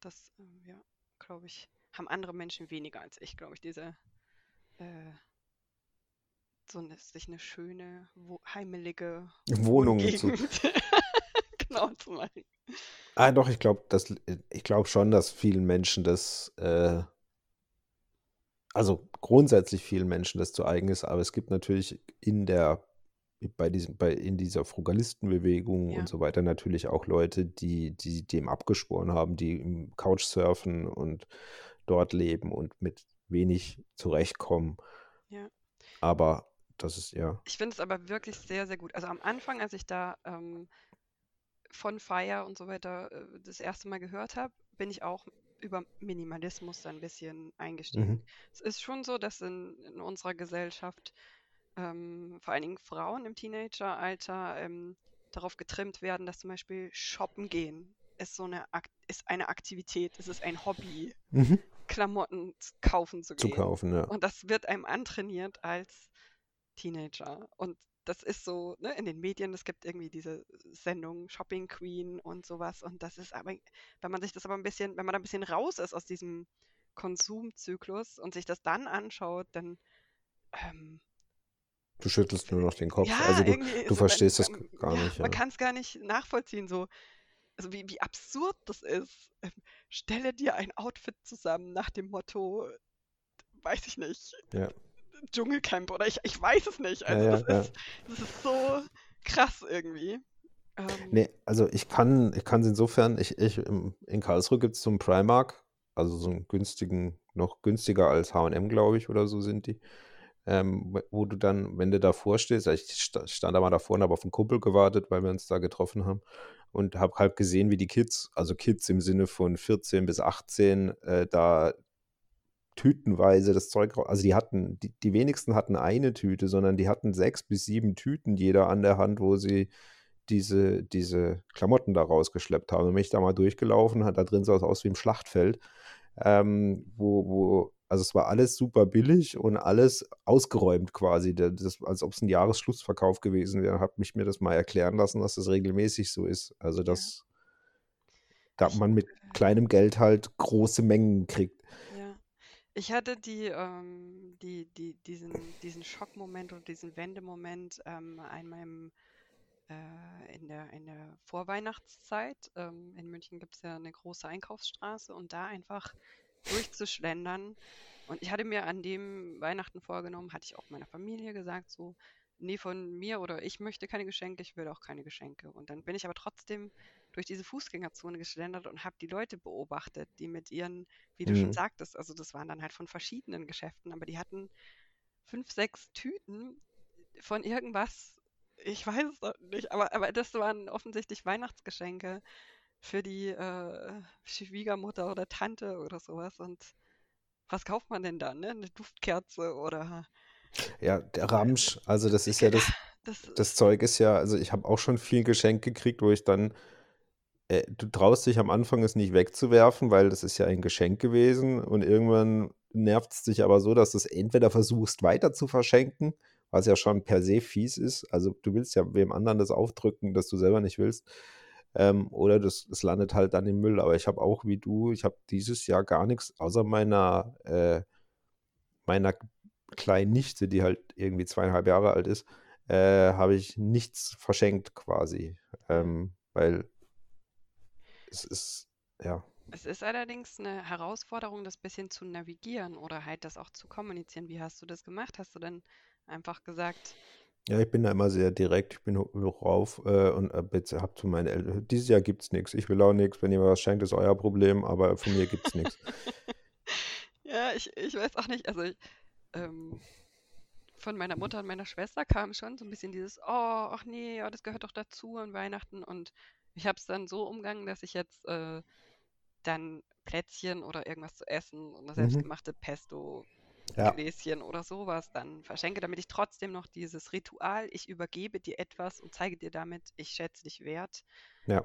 das, ähm, ja, glaube ich, haben andere Menschen weniger als ich, glaube ich, diese äh, so eine, sich eine schöne, wo, heimelige Wohnungen zu. Genau zu machen. Ah, doch, ich glaube, das, ich glaube schon, dass vielen Menschen das, äh, also grundsätzlich vielen Menschen das zu eigen ist, aber es gibt natürlich in der, bei diesem, bei, in dieser Frugalistenbewegung Ja, und so weiter natürlich auch Leute, die, die dem abgeschworen haben, die im Couchsurfen und dort leben und mit wenig zurechtkommen. ja. Aber das ist ja. Ich finde es aber wirklich sehr, sehr gut. Also am Anfang, als ich da ähm, von Fire und so weiter äh, das erste Mal gehört habe, bin ich auch über Minimalismus ein bisschen eingestiegen. Mhm. Es ist schon so, dass in, in unserer Gesellschaft ähm, vor allen Dingen Frauen im Teenageralter ähm, darauf getrimmt werden, dass zum Beispiel shoppen gehen ist so eine, Ak ist eine Aktivität, es ist ein Hobby, Mhm. Klamotten kaufen zu Zu gehen. kaufen, ja. Und das wird einem antrainiert als Teenager. Und das ist so, ne, in den Medien, es gibt irgendwie diese Sendung Shopping Queen und sowas. Und das ist aber, wenn man sich das aber ein bisschen, wenn man da ein bisschen raus ist aus diesem Konsumzyklus und sich das dann anschaut, dann ähm, Du schüttelst nur noch den Kopf. ja, Also du, du so, man, verstehst das gar nicht, man ja. kann es gar nicht nachvollziehen, so, also wie, wie absurd das ist. Ähm, stelle dir ein Outfit zusammen nach dem Motto, weiß ich nicht, Ja, Dschungelcamp oder ich, ich weiß es nicht. Also ja, das ist, das ist so krass irgendwie. Ähm, Nee, also ich kann, ich kann es insofern, ich, ich, in Karlsruhe gibt es so einen Primark, also so einen günstigen, noch günstiger als H&M, glaube ich, oder so sind die, ähm, wo du dann, wenn du davor stehst, also ich sta- stand da mal davor und habe auf einen Kumpel gewartet, weil wir uns da getroffen haben und habe halt gesehen, wie die Kids, also Kids im Sinne von 14 bis 18, äh, da tütenweise das Zeug, rau- also die hatten, die, die wenigsten hatten eine Tüte, sondern die hatten sechs bis sieben Tüten jeder an der Hand, wo sie diese, diese Klamotten da rausgeschleppt haben. Und bin ich da mal durchgelaufen, hat da drin sah es aus wie im Schlachtfeld. ähm, wo, wo, also es war alles super billig und alles ausgeräumt quasi, das, als ob es ein Jahresschlussverkauf gewesen wäre. Habe mich mir das mal erklären lassen, dass das regelmäßig so ist. Also dass ja. da man mit kleinem Geld halt große Mengen kriegt. Ja. Ich hatte die, ähm, die, die, diesen, diesen Schockmoment oder diesen Wendemoment ähm, an meinem äh, in der, in der Vorweihnachtszeit. Ähm, in München gibt es ja eine große Einkaufsstraße und da einfach durchzuschlendern. Und ich hatte mir an dem Weihnachten vorgenommen, hatte ich auch meiner Familie gesagt, so, nee, von mir oder ich möchte keine Geschenke, ich will auch keine Geschenke. Und dann bin ich aber trotzdem durch diese Fußgängerzone geschlendert und habe die Leute beobachtet, die mit ihren, wie du mhm. schon sagtest, also das waren dann halt von verschiedenen Geschäften, aber die hatten fünf, sechs Tüten von irgendwas ich weiß es nicht, aber, aber das waren offensichtlich Weihnachtsgeschenke für die äh, Schwiegermutter oder Tante oder sowas. Und was kauft man denn dann? Ne? Eine Duftkerze oder. Ja, der Ramsch, also das ist ja das, das, das Zeug ist ja, also ich habe auch schon viel Geschenk gekriegt, wo ich dann, äh, du traust dich am Anfang es nicht wegzuwerfen, weil das ist ja ein Geschenk gewesen und irgendwann nervt es dich aber so, dass du es entweder versuchst weiter zu verschenken was ja schon per se fies ist. Also du willst ja wem anderen das aufdrücken, das du selber nicht willst. Ähm, oder das, das landet halt dann im Müll. Aber ich habe auch wie du, ich habe dieses Jahr gar nichts außer meiner, äh, meiner kleinen Nichte, die halt irgendwie zweieinhalb Jahre alt ist, äh, habe ich nichts verschenkt quasi. Ähm, weil es ist, ja. Es ist allerdings eine Herausforderung, das bisschen zu navigieren oder halt das auch zu kommunizieren. Wie hast du das gemacht? Hast du denn einfach gesagt. Ja, ich bin da immer sehr direkt. Ich bin hoch rauf äh, und äh, habe zu meinen Eltern, dieses Jahr gibt es nichts. Ich will auch nichts. Wenn ihr was schenkt, ist euer Problem, aber von mir gibt es nichts. Ja, ich, ich weiß auch nicht. Also, ähm, von meiner Mutter und meiner Schwester kam schon so ein bisschen dieses, oh, ach nee, ja, das gehört doch dazu an Weihnachten. Und ich habe es dann so umgangen, dass ich jetzt äh, dann Plätzchen oder irgendwas zu essen und eine mhm. selbstgemachte Pesto ja. Gläschen oder sowas dann verschenke, damit ich trotzdem noch dieses Ritual, ich übergebe dir etwas und zeige dir damit, ich schätze dich wert, ja.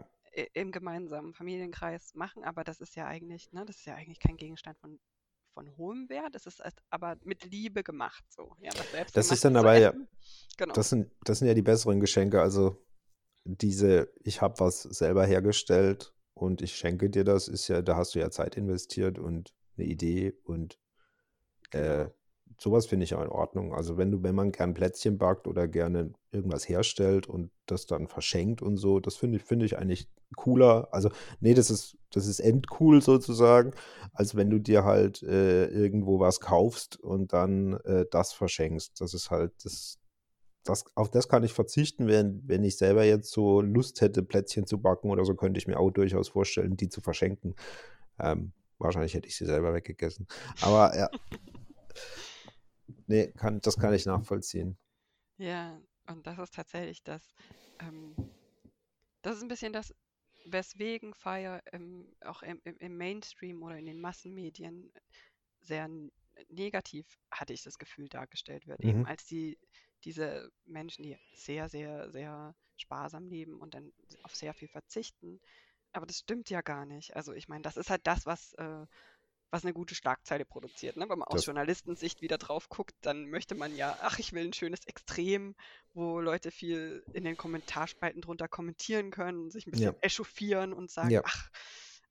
im gemeinsamen Familienkreis machen. Aber das ist ja eigentlich, ne, das ist ja eigentlich kein Gegenstand von, von hohem Wert. Das ist aber mit Liebe gemacht so. Ja, das ist dann aber ja, genau. das, sind, das sind ja die besseren Geschenke. Also diese, ich habe was selber hergestellt und ich schenke dir das, ist ja, da hast du ja Zeit investiert und eine Idee und äh, sowas finde ich ja in Ordnung. Also wenn du, wenn man gern Plätzchen backt oder gerne irgendwas herstellt und das dann verschenkt und so, das finde ich, finde ich eigentlich cooler. Also, nee, das ist, das ist endcool sozusagen, als wenn du dir halt äh, irgendwo was kaufst und dann äh, das verschenkst. Das ist halt, das, das, auf das kann ich verzichten, wenn, wenn ich selber jetzt so Lust hätte, Plätzchen zu backen oder so, könnte ich mir auch durchaus vorstellen, die zu verschenken. Ähm, wahrscheinlich hätte ich sie selber weggegessen. Aber ja. Nee, kann, das kann ich nachvollziehen. Ja, und das ist tatsächlich das, ähm, das ist ein bisschen das, weswegen Fire im, auch im, im, Mainstream oder in den Massenmedien sehr negativ, hatte ich das Gefühl, dargestellt wird. Mhm. Eben als die, diese Menschen, die sehr, sehr, sehr sparsam leben und dann auf sehr viel verzichten. Aber das stimmt ja gar nicht. Also ich meine, das ist halt das, was äh, was eine gute Schlagzeile produziert. Ne? Wenn man aus das Journalistensicht wieder drauf guckt, dann möchte man ja, ach, ich will ein schönes Extrem, wo Leute viel in den Kommentarspalten drunter kommentieren können, sich ein bisschen ja. echauffieren und sagen, ja. ach,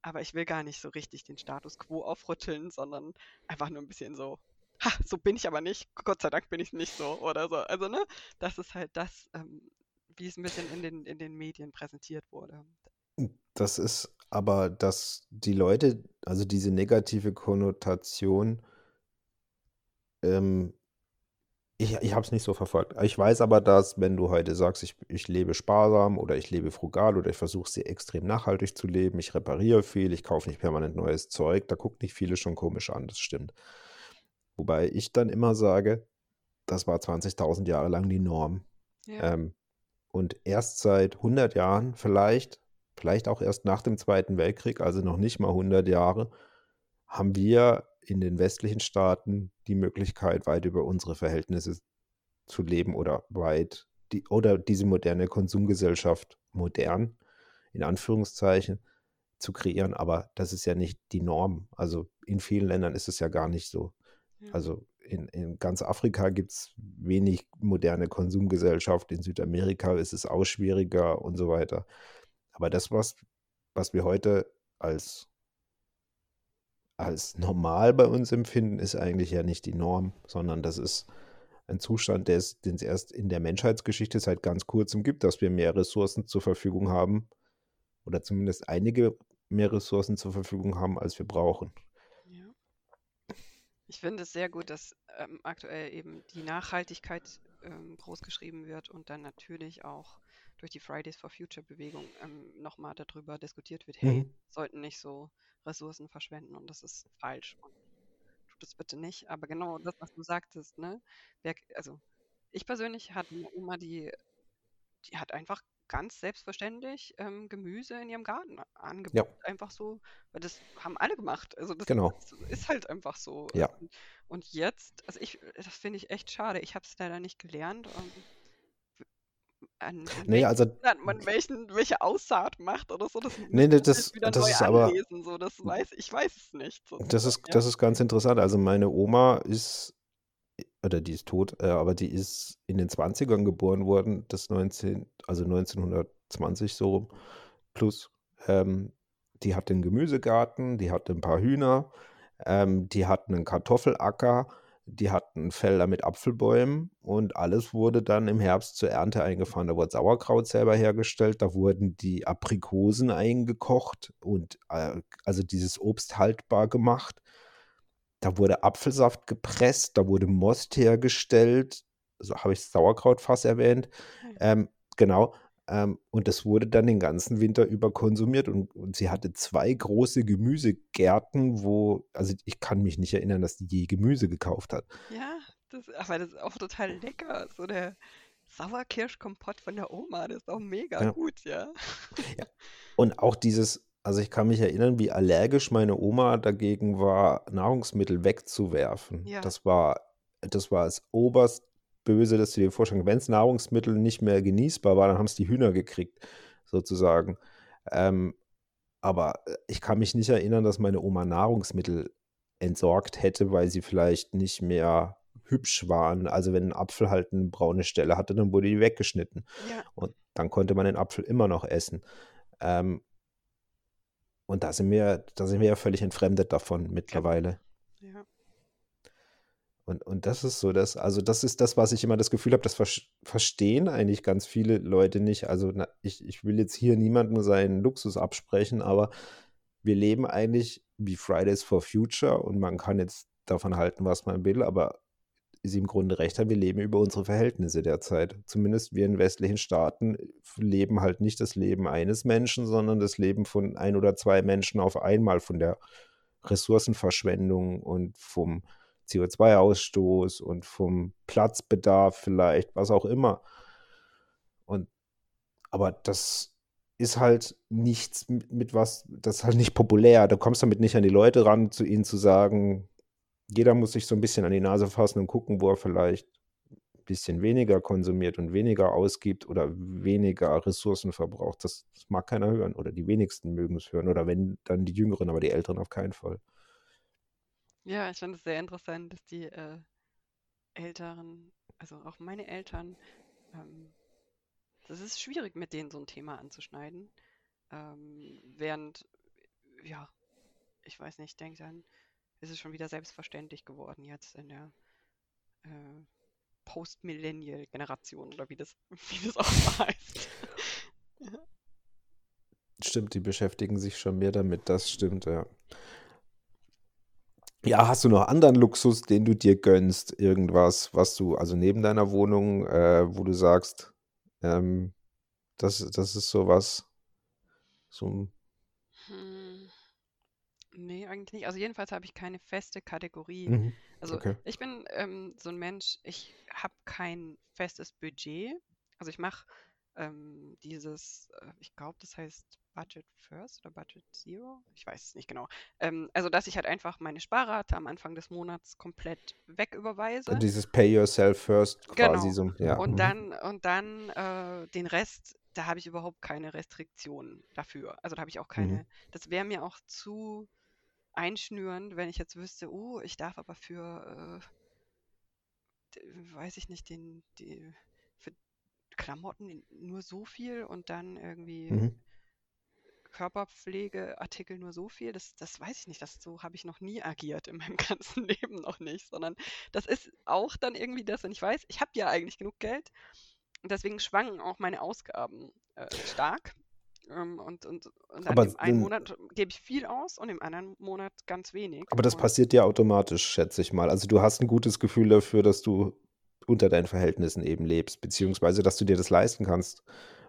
aber ich will gar nicht so richtig den Status quo aufrütteln, sondern einfach nur ein bisschen so, ha, so bin ich aber nicht, Gott sei Dank bin ich nicht so oder so. Also, ne, das ist halt das, ähm, wie es ein bisschen in den, in den Medien präsentiert wurde. Das ist aber, dass die Leute, also diese negative Konnotation, ähm, ich, ich habe es nicht so verfolgt. Ich weiß aber, dass wenn du heute sagst, ich, ich lebe sparsam oder ich lebe frugal oder ich versuche sehr extrem nachhaltig zu leben, ich repariere viel, ich kaufe nicht permanent neues Zeug, da gucken nicht viele schon komisch an, das stimmt. Wobei ich dann immer sage, das war 20.000 Jahre lang die Norm. Ja. Ähm, und erst seit 100 Jahren vielleicht vielleicht auch erst nach dem Zweiten Weltkrieg, also noch nicht mal 100 Jahre, haben wir in den westlichen Staaten die Möglichkeit, weit über unsere Verhältnisse zu leben oder weit die, oder diese moderne Konsumgesellschaft modern in Anführungszeichen zu kreieren, aber das ist ja nicht die Norm. Also in vielen Ländern ist es ja gar nicht so. Ja. Also in, in ganz Afrika gibt es wenig moderne Konsumgesellschaft, in Südamerika ist es auch schwieriger und so weiter. Aber das, was, was wir heute als, als normal bei uns empfinden, ist eigentlich ja nicht die Norm, sondern das ist ein Zustand, den es erst in der Menschheitsgeschichte seit ganz kurzem gibt, dass wir mehr Ressourcen zur Verfügung haben oder zumindest einige mehr Ressourcen zur Verfügung haben, als wir brauchen. Ich finde es sehr gut, dass ähm, aktuell eben die Nachhaltigkeit ähm, großgeschrieben wird und dann natürlich auch durch die Fridays for Future Bewegung ähm, nochmal darüber diskutiert wird, hey, Mhm. sollten nicht so Ressourcen verschwenden und das ist falsch und tut es bitte nicht. Aber genau das, was du sagtest, ne? Wer, also ich persönlich hatte eine Oma, die, die hat einfach ganz selbstverständlich ähm, Gemüse in ihrem Garten a- Ja. Einfach so, weil das haben alle gemacht. Also das, genau. das ist halt einfach so. Ja. Und, und jetzt, also ich, das finde ich echt schade. Ich habe es leider nicht gelernt. Ähm, an, Nee, also, man welchen, welche Aussaat macht oder so, das nee, nee, das, wieder das neu ist aber, anlesen. So, das weiß ich weiß es nicht das sozusagen. ist, Ja. das ist ganz interessant. Also meine Oma ist, oder die ist tot, äh, aber die ist in den 20ern geboren worden, das 19, also 1920 so rum, plus. Ähm, die hatte einen Gemüsegarten, die hatte ein paar Hühner, ähm, die hatten einen Kartoffelacker, die hatten Felder mit Apfelbäumen und alles wurde dann im Herbst zur Ernte eingefahren. Da wurde Sauerkraut selber hergestellt, da wurden die Aprikosen eingekocht und äh, also dieses Obst haltbar gemacht. Da wurde Apfelsaft gepresst, da wurde Most hergestellt, so habe ich das Sauerkrautfass erwähnt. Hm. Ähm, genau. Ähm, und das wurde dann den ganzen Winter über konsumiert. Und, und sie hatte zwei große Gemüsegärten, wo, also ich kann mich nicht erinnern, dass die je Gemüse gekauft hat. Ja, das, aber das ist auch total lecker. So der Sauerkirschkompott von der Oma, das ist auch mega Ja. gut, ja. Ja. Und auch dieses, also ich kann mich erinnern, wie allergisch meine Oma dagegen war, Nahrungsmittel wegzuwerfen. Ja. Das war, das war das oberst Böse, dass du dir vorstellen wenn es Nahrungsmittel nicht mehr genießbar war, dann haben es die Hühner gekriegt, sozusagen. Ähm, aber äh, ich kann mich nicht erinnern, dass meine Oma Nahrungsmittel entsorgt hätte, weil sie vielleicht nicht mehr hübsch waren. Also wenn ein Apfel halt eine braune Stelle hatte, dann wurde die weggeschnitten. Ja, Und dann konnte man den Apfel immer noch essen. Ähm, und da sind wir, da sind wir ja völlig entfremdet davon mittlerweile. Ja. Und, und das ist so, das, also das ist das, was ich immer das Gefühl habe, das ver verstehen eigentlich ganz viele Leute nicht. Also na, ich, ich will jetzt hier niemandem seinen Luxus absprechen, aber wir leben eigentlich wie Fridays for Future und man kann jetzt davon halten, was man will, aber sie im Grunde recht hat, wir leben über unsere Verhältnisse derzeit. Zumindest wir in westlichen Staaten leben halt nicht das Leben eines Menschen, sondern das Leben von ein oder zwei Menschen auf einmal, von der Ressourcenverschwendung und vom CO2-Ausstoß und vom Platzbedarf vielleicht, was auch immer. Und aber das ist halt nichts mit, was, das ist halt nicht populär. Du kommst damit nicht an die Leute ran, zu ihnen zu sagen, jeder muss sich so ein bisschen an die Nase fassen und gucken, wo er vielleicht ein bisschen weniger konsumiert und weniger ausgibt oder weniger Ressourcen verbraucht. Das, das mag keiner hören oder die wenigsten mögen es hören oder wenn, dann die Jüngeren, aber die Älteren auf keinen Fall. Ja, ich fand es sehr interessant, dass die äh, Älteren, also auch meine Eltern, ähm, das ist schwierig, mit denen so ein Thema anzuschneiden. Ähm, während, ja, ich weiß nicht, ich denke dann, ist es schon wieder selbstverständlich geworden jetzt in der äh, Post-Millennial-Generation oder wie das, wie das auch heißt. Stimmt, die beschäftigen sich schon mehr damit, das stimmt, ja. Ja, hast du noch anderen Luxus, den du dir gönnst? Irgendwas, was du, also neben deiner Wohnung, äh, wo du sagst, ähm, das, das ist sowas, so ein Hm, nee, eigentlich nicht. Also jedenfalls habe ich keine feste Kategorie. Mhm. Also Okay. ich bin ähm, so ein Mensch, ich habe kein festes Budget. Also ich mache ähm, dieses, äh, ich glaube, das heißt Budget First oder Budget Zero. Ich weiß es nicht genau. Ähm, also dass ich halt einfach meine Sparrate am Anfang des Monats komplett wegüberweise. Dieses Pay Yourself First quasi Genau. so, ja. Und mhm. dann, und dann äh, den Rest, da habe ich überhaupt keine Restriktionen dafür. Also da habe ich auch Mhm. keine, das wäre mir auch zu, einschnürend, wenn ich jetzt wüsste, oh, ich darf aber für, äh, weiß ich nicht, den, die, für Klamotten nur so viel und dann irgendwie mhm. Körperpflegeartikel nur so viel. Das, das weiß ich nicht. Das, so habe ich noch nie agiert in meinem ganzen Leben noch nicht, sondern das ist auch dann irgendwie das, wenn ich weiß, ich habe ja eigentlich genug Geld und deswegen schwanken auch meine Ausgaben äh, stark. Ähm, und, und, und dann im einen Monat gebe ich viel aus und im anderen Monat ganz wenig. Aber das und passiert ja automatisch, schätze ich mal. Also du hast ein gutes Gefühl dafür, dass du unter deinen Verhältnissen eben lebst, beziehungsweise dass du dir das leisten kannst.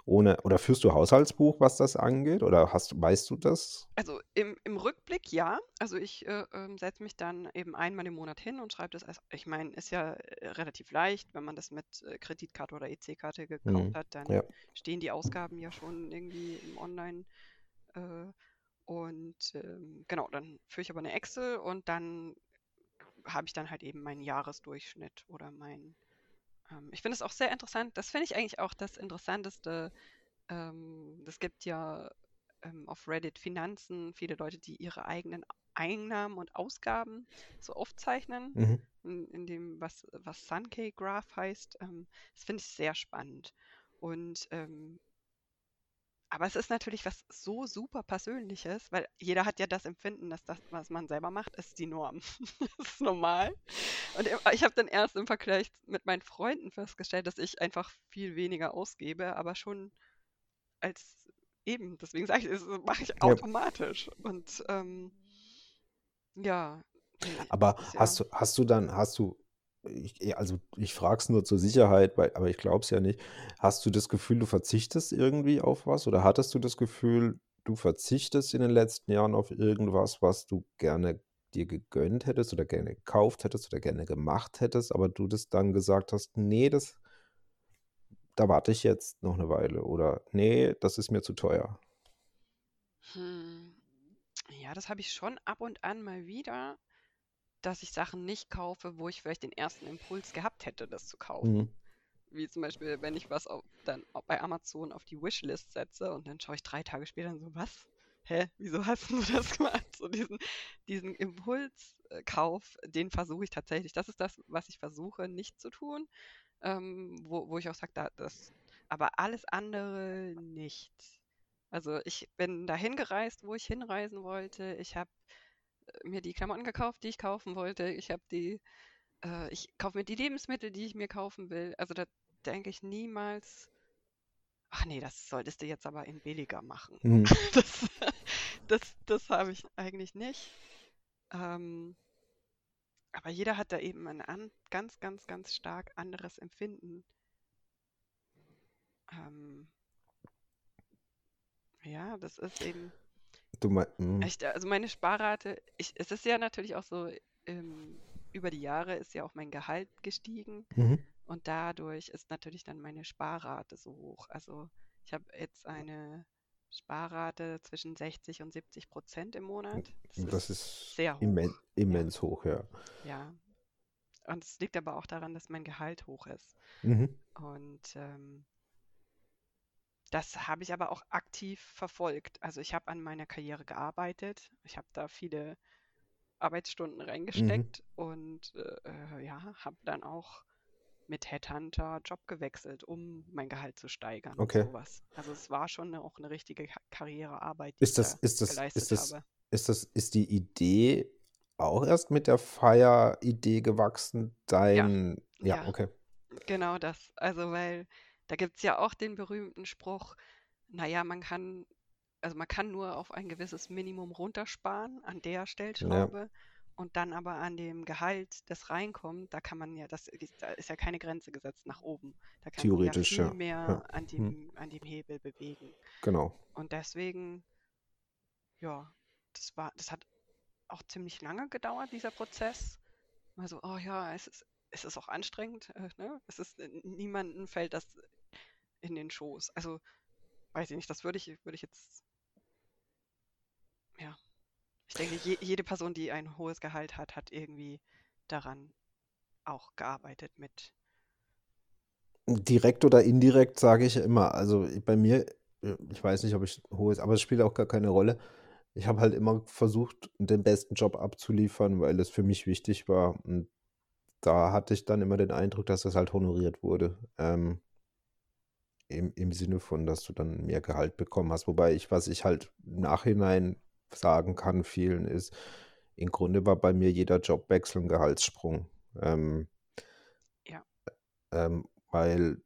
Ohne, oder führst du Haushaltsbuch, was das angeht? Oder hast, weißt du das? Also im, im Rückblick ja. Also ich äh, äh, setze mich dann eben einmal im Monat hin und schreibe das. Als, ich meine, ist ja äh, relativ leicht, wenn man das mit äh, Kreditkarte oder EC-Karte gekauft mhm. hat, dann ja. stehen die Ausgaben ja schon irgendwie im Online. Äh, und ähm, genau, dann führe ich aber eine Excel und dann habe ich dann halt eben meinen Jahresdurchschnitt oder mein ähm, ich finde es auch sehr interessant. Das finde ich eigentlich auch das Interessanteste. Ähm, es gibt ja ähm, auf Reddit Finanzen viele Leute, die ihre eigenen Einnahmen und Ausgaben so aufzeichnen, mhm. in, in, dem, was, was Sunkey Graph heißt. Ähm, das finde ich sehr spannend. Und ähm, aber es ist natürlich was so super Persönliches, weil jeder hat ja das Empfinden, dass das, was man selber macht, ist die Norm. das ist normal. Und ich habe dann erst im Vergleich mit meinen Freunden festgestellt, dass ich einfach viel weniger ausgebe, aber schon als eben, deswegen sage ich, das mache ich automatisch. Ja. Und ähm, ja. Aber ja. hast du, hast du dann, hast du ich, also ich frage es nur zur Sicherheit, weil, aber ich glaube es ja nicht. Hast du das Gefühl, du verzichtest irgendwie auf was? Oder hattest du das Gefühl, du verzichtest in den letzten Jahren auf irgendwas, was du gerne dir gegönnt hättest oder gerne gekauft hättest oder gerne gemacht hättest, aber du das dann gesagt hast, nee, das, da warte ich jetzt noch eine Weile oder nee, das ist mir zu teuer. Hm. Ja, das habe ich schon ab und an mal wieder dass ich Sachen nicht kaufe, wo ich vielleicht den ersten Impuls gehabt hätte, das zu kaufen. Mhm. Wie zum Beispiel, wenn ich was auf, dann bei Amazon auf die Wishlist setze und dann schaue ich drei Tage später und so, was? Hä, wieso hast du das gemacht? So diesen, diesen Impulskauf, den versuche ich tatsächlich. Das ist das, was ich versuche nicht zu tun, ähm, wo, wo ich auch sage, da, das, aber alles andere nicht. Also ich bin dahin gereist, wo ich hinreisen wollte. Ich habe mir die Klamotten gekauft, die ich kaufen wollte. Ich habe die, äh, ich kaufe mir die Lebensmittel, die ich mir kaufen will. Also da denke ich niemals, ach nee, das solltest du jetzt aber in billiger machen. Mhm. Das, das, das habe ich eigentlich nicht. Ähm, aber jeder hat da eben ein an, ganz, ganz, ganz stark anderes Empfinden. Ähm, ja, das ist eben. Du meinst, hm. Echt, also meine Sparrate, ich, es ist ja natürlich auch so, ähm, über die Jahre ist ja auch mein Gehalt gestiegen mhm. und dadurch ist natürlich dann meine Sparrate so hoch. Also ich habe jetzt eine Sparrate zwischen 60 und 70 Prozent im Monat. Das, das ist, ist, sehr hoch. Immen, immens ja. hoch, ja. Ja. Und es liegt aber auch daran, dass mein Gehalt hoch ist. Mhm. Und ähm, das habe ich aber auch aktiv verfolgt. Also ich habe an meiner Karriere gearbeitet. Ich habe da viele Arbeitsstunden mhm. reingesteckt mhm. und äh, ja, habe dann auch mit Headhunter Job gewechselt, um mein Gehalt zu steigern okay. und sowas. Also es war schon eine, auch eine richtige Karrierearbeit, die ist das, ich da ist das, geleistet ist das, habe. Ist das, ist die Idee auch erst mit der Fire-Idee gewachsen? Dein, ja, ja, okay. Genau das. Also weil da gibt es ja auch den berühmten Spruch, naja, man kann, also man kann nur auf ein gewisses Minimum runtersparen an der Stellschraube. Ja. Und dann aber an dem Gehalt, das reinkommt, da kann man ja, das da ist ja keine Grenze gesetzt nach oben. Da kann Theoretisch, man ja viel mehr ja. An, hm. dem, an dem Hebel bewegen. Genau. Und deswegen, ja, das war, das hat auch ziemlich lange gedauert, dieser Prozess. Mal so, oh ja, es ist, es ist auch anstrengend. Äh, ne? Es ist niemandem fällt das in den Schoß. Also, weiß ich nicht, das würde ich, würde ich jetzt. Ja. Ich denke, je, jede Person, die ein hohes Gehalt hat, hat irgendwie daran auch gearbeitet mit. Direkt oder indirekt sage ich immer. Also bei mir, ich weiß nicht, ob ich hohes, aber es spielt auch gar keine Rolle. ich habe halt immer versucht, den besten Job abzuliefern, weil es für mich wichtig war. Und da hatte ich dann immer den Eindruck, dass das halt honoriert wurde. Ähm, im, Im Sinne von, dass du dann mehr Gehalt bekommen hast. Wobei ich, was ich halt im Nachhinein sagen kann, vielen ist, im Grunde war bei mir jeder Jobwechsel ein Gehaltssprung. Ähm, Ja. ähm, weil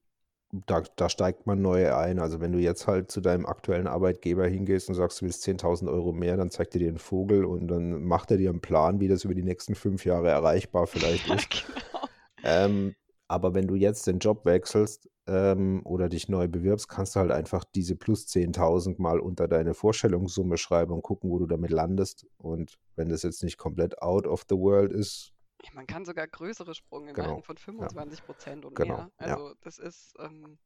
da, da steigt man neu ein. Also wenn du jetzt halt zu deinem aktuellen Arbeitgeber hingehst und sagst, du willst 10.000 Euro mehr, dann zeigt er dir einen Vogel und dann macht er dir einen Plan, wie das über die nächsten fünf Jahre erreichbar vielleicht Ja, ist. genau. Ähm, aber wenn du jetzt den Job wechselst ähm, oder dich neu bewirbst, kannst du halt einfach diese plus 10.000 mal unter deine Vorstellungssumme schreiben und gucken, wo du damit landest. Und wenn das jetzt nicht komplett out of the world ist, Ja, man kann sogar größere Sprünge Genau, machen von 25 Prozent und Genau, mehr. ja. Also das ist, ähm,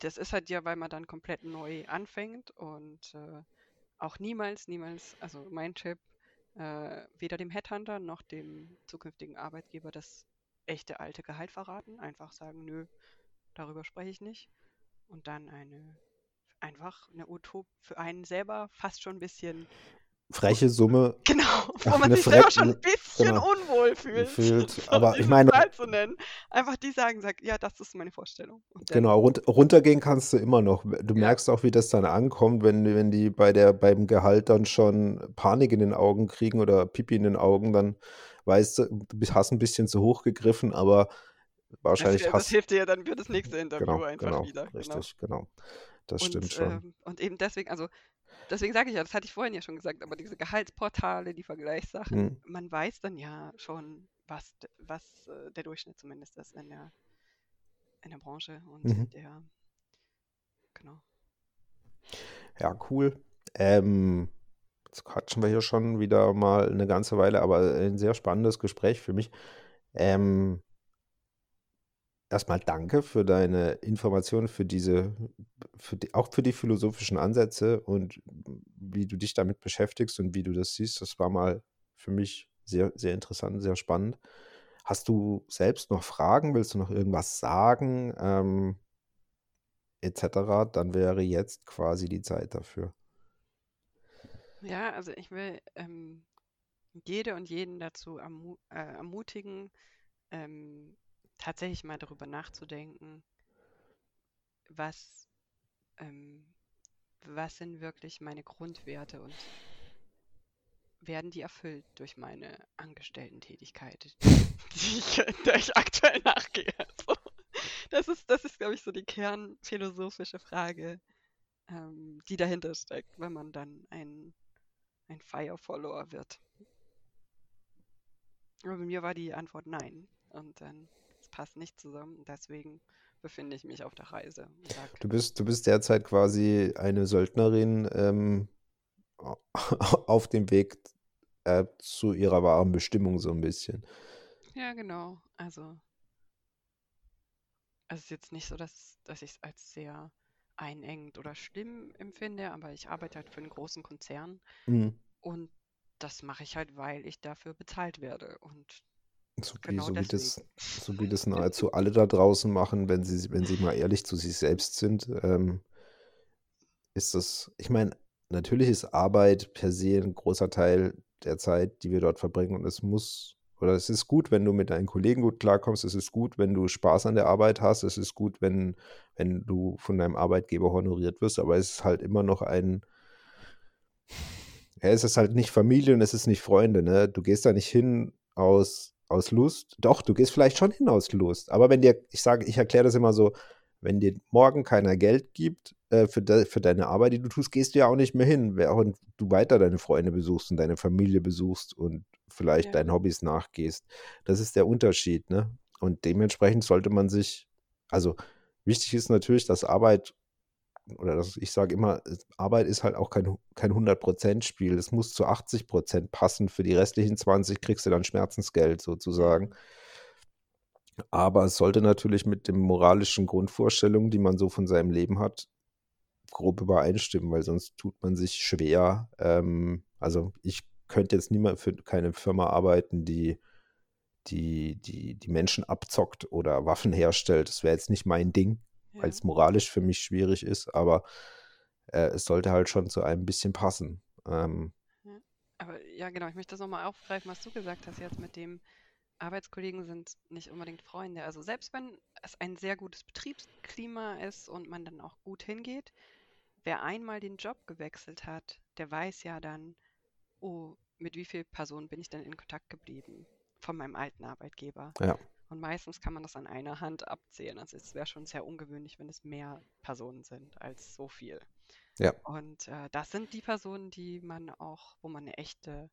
das ist halt ja, weil man dann komplett neu anfängt und äh, auch niemals, niemals, also mein Tipp, äh, weder dem Headhunter noch dem zukünftigen Arbeitgeber das echte alte Gehalt verraten. Einfach sagen, nö, darüber spreche ich nicht. Und dann eine, einfach eine Utop für einen selber fast schon ein bisschen, freche Summe genau, wo man sich selber schon ein bisschen genau. unwohl fühlt. Fühlt, aber ich meine- Zahl zu nennen. Einfach die sagen, sagt, ja, das ist meine Vorstellung. Genau, run runtergehen kannst du immer noch. Du Ja. merkst auch, wie das dann ankommt, wenn, wenn die bei der, beim Gehalt dann schon Panik in den Augen kriegen oder Pipi in den Augen, dann weißt du, du hast ein bisschen zu hoch gegriffen, aber Das, wahrscheinlich das hast hilft dir ja dann für das nächste Interview genau, einfach genau, wieder. Genau. richtig, genau. Das Und, stimmt schon. ähm, und eben deswegen, also deswegen sage ich ja, das hatte ich vorhin ja schon gesagt, aber diese Gehaltsportale, die Vergleichssachen, Hm. man weiß dann ja schon, was, was äh, der Durchschnitt zumindest ist in der, in der Branche und Mhm. der, genau. Ja, cool. Ähm, jetzt quatschen wir hier schon wieder mal eine ganze Weile, aber ein sehr spannendes Gespräch für mich. Ähm, erstmal danke für deine Informationen, für diese, für die, auch für die philosophischen Ansätze und wie du dich damit beschäftigst und wie du das siehst. Das war mal für mich sehr, sehr interessant, sehr spannend. Hast du selbst noch Fragen? Willst du noch irgendwas sagen? Ähm, etc., dann wäre jetzt quasi die Zeit dafür. Ja, also ich will ähm, jede und jeden dazu äh, ermutigen, ähm, tatsächlich mal darüber nachzudenken, was, ähm, was sind wirklich meine Grundwerte und werden die erfüllt durch meine Angestellten-Tätigkeit, die ich, der ich aktuell nachgehe. So. Das ist, das ist, glaube ich, so die kernphilosophische Frage, ähm, die dahinter steckt, wenn man dann ein, ein Fire-Follower wird. Aber bei mir war die Antwort nein. Und dann, passt nicht zusammen. Deswegen befinde ich mich auf der Reise sag, Du bist, du bist derzeit quasi eine Söldnerin ähm, auf dem Weg äh, zu ihrer wahren Bestimmung so ein bisschen. ja, genau. Also, es ist jetzt nicht so, dass, dass ich es als sehr einengend oder schlimm empfinde, aber ich arbeite halt für einen großen Konzern Mhm. und das mache ich halt, weil ich dafür bezahlt werde. Und So wie, Genau so wie das, so wie das nahezu alle da draußen machen, wenn sie, wenn sie mal ehrlich zu sich selbst sind, ähm, ist das, ich meine, natürlich ist Arbeit per se ein großer Teil der Zeit, die wir dort verbringen und es muss, oder es ist gut, wenn du mit deinen Kollegen gut klarkommst, es ist gut, wenn du Spaß an der Arbeit hast, es ist gut, wenn, wenn du von deinem Arbeitgeber honoriert wirst, aber es ist halt immer noch ein, ja, es ist halt nicht Familie und es ist nicht Freunde, ne? Du gehst da nicht hin aus, aus Lust. Doch, du gehst vielleicht schon hin aus Lust. Aber wenn dir, ich sage, ich erkläre das immer so, wenn dir morgen keiner Geld gibt äh, für, de, für deine Arbeit, die du tust, gehst du ja auch nicht mehr hin. Und du weiter deine Freunde besuchst und deine Familie besuchst und vielleicht Ja. deinen Hobbys nachgehst. Das ist der Unterschied, ne? Und dementsprechend sollte man sich, also wichtig ist natürlich, dass Arbeit oder das, ich sage immer, es- Arbeit ist halt auch kein, kein 100%-Spiel. Es muss zu 80% passen. Für die restlichen 20 kriegst du dann Schmerzensgeld sozusagen. Aber es sollte natürlich mit den moralischen Grundvorstellungen, die man so von seinem Leben hat, grob übereinstimmen, weil sonst tut man sich schwer. Ähm, also ich könnte jetzt niemand für keine Firma arbeiten, die die, die, die Menschen abzockt oder Waffen herstellt. Das wäre jetzt nicht mein Ding ja. weil es moralisch für mich schwierig ist, aber äh, es sollte halt schon zu einem bisschen passen. Ähm. Aber ja, genau, ich möchte das nochmal aufgreifen, was du gesagt hast jetzt mit dem Arbeitskollegen sind nicht unbedingt Freunde. Also selbst wenn es ein sehr gutes Betriebsklima ist und man dann auch gut hingeht, wer einmal den Job gewechselt hat, der weiß ja dann, oh, mit wie vielen Personen bin ich denn in Kontakt geblieben von meinem alten Arbeitgeber. ja, Und meistens kann man das an einer Hand abzählen. Also es wäre schon sehr ungewöhnlich, wenn es mehr Personen sind als so viel. ja, Und äh, das sind die Personen, die man auch, wo man eine echte,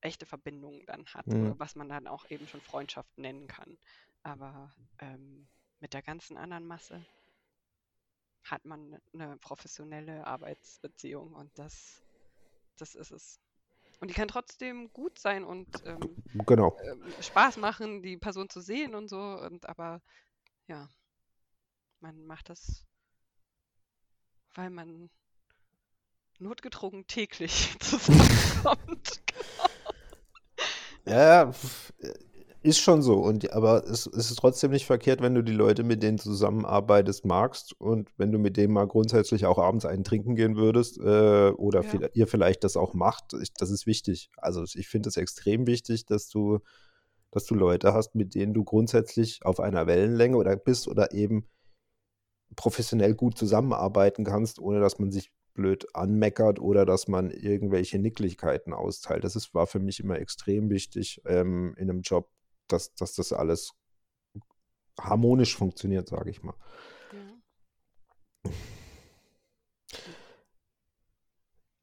echte Verbindung dann hat mhm, was man dann auch eben schon Freundschaft nennen kann. Aber ähm, mit der ganzen anderen Masse hat man eine professionelle Arbeitsbeziehung und das, das ist es. Und die kann trotzdem gut sein und ähm, genau. ähm, Spaß machen, die Person zu sehen und so. Und aber ja, man macht das, weil man notgedrungen täglich zusammenkommt. Ja, ja, pf, ist schon so. Und, aber es, es ist trotzdem nicht verkehrt, wenn du die Leute, mit denen zusammenarbeitest, magst und wenn du mit denen mal grundsätzlich auch abends einen trinken gehen würdest äh, oder Ja, viel, ihr vielleicht das auch macht, ich, das ist wichtig. Also ich finde es extrem wichtig, dass du, dass du Leute hast, mit denen du grundsätzlich auf einer Wellenlänge oder bist oder eben professionell gut zusammenarbeiten kannst, ohne dass man sich blöd anmeckert oder dass man irgendwelche Nicklichkeiten austeilt. Das ist, war für mich immer extrem wichtig ähm, in einem Job, dass, dass das alles harmonisch funktioniert, sage ich mal. ja.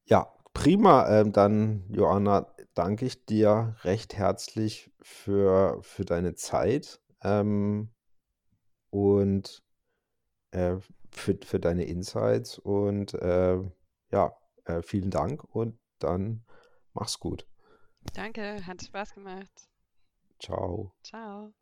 Ja, prima. Ähm, dann, Joanna, danke ich dir recht herzlich für, für deine Zeit ähm, und äh, für, für deine Insights und äh, ja, äh, vielen Dank und dann mach's gut. Danke, hat Spaß gemacht. Ciao. Ciao.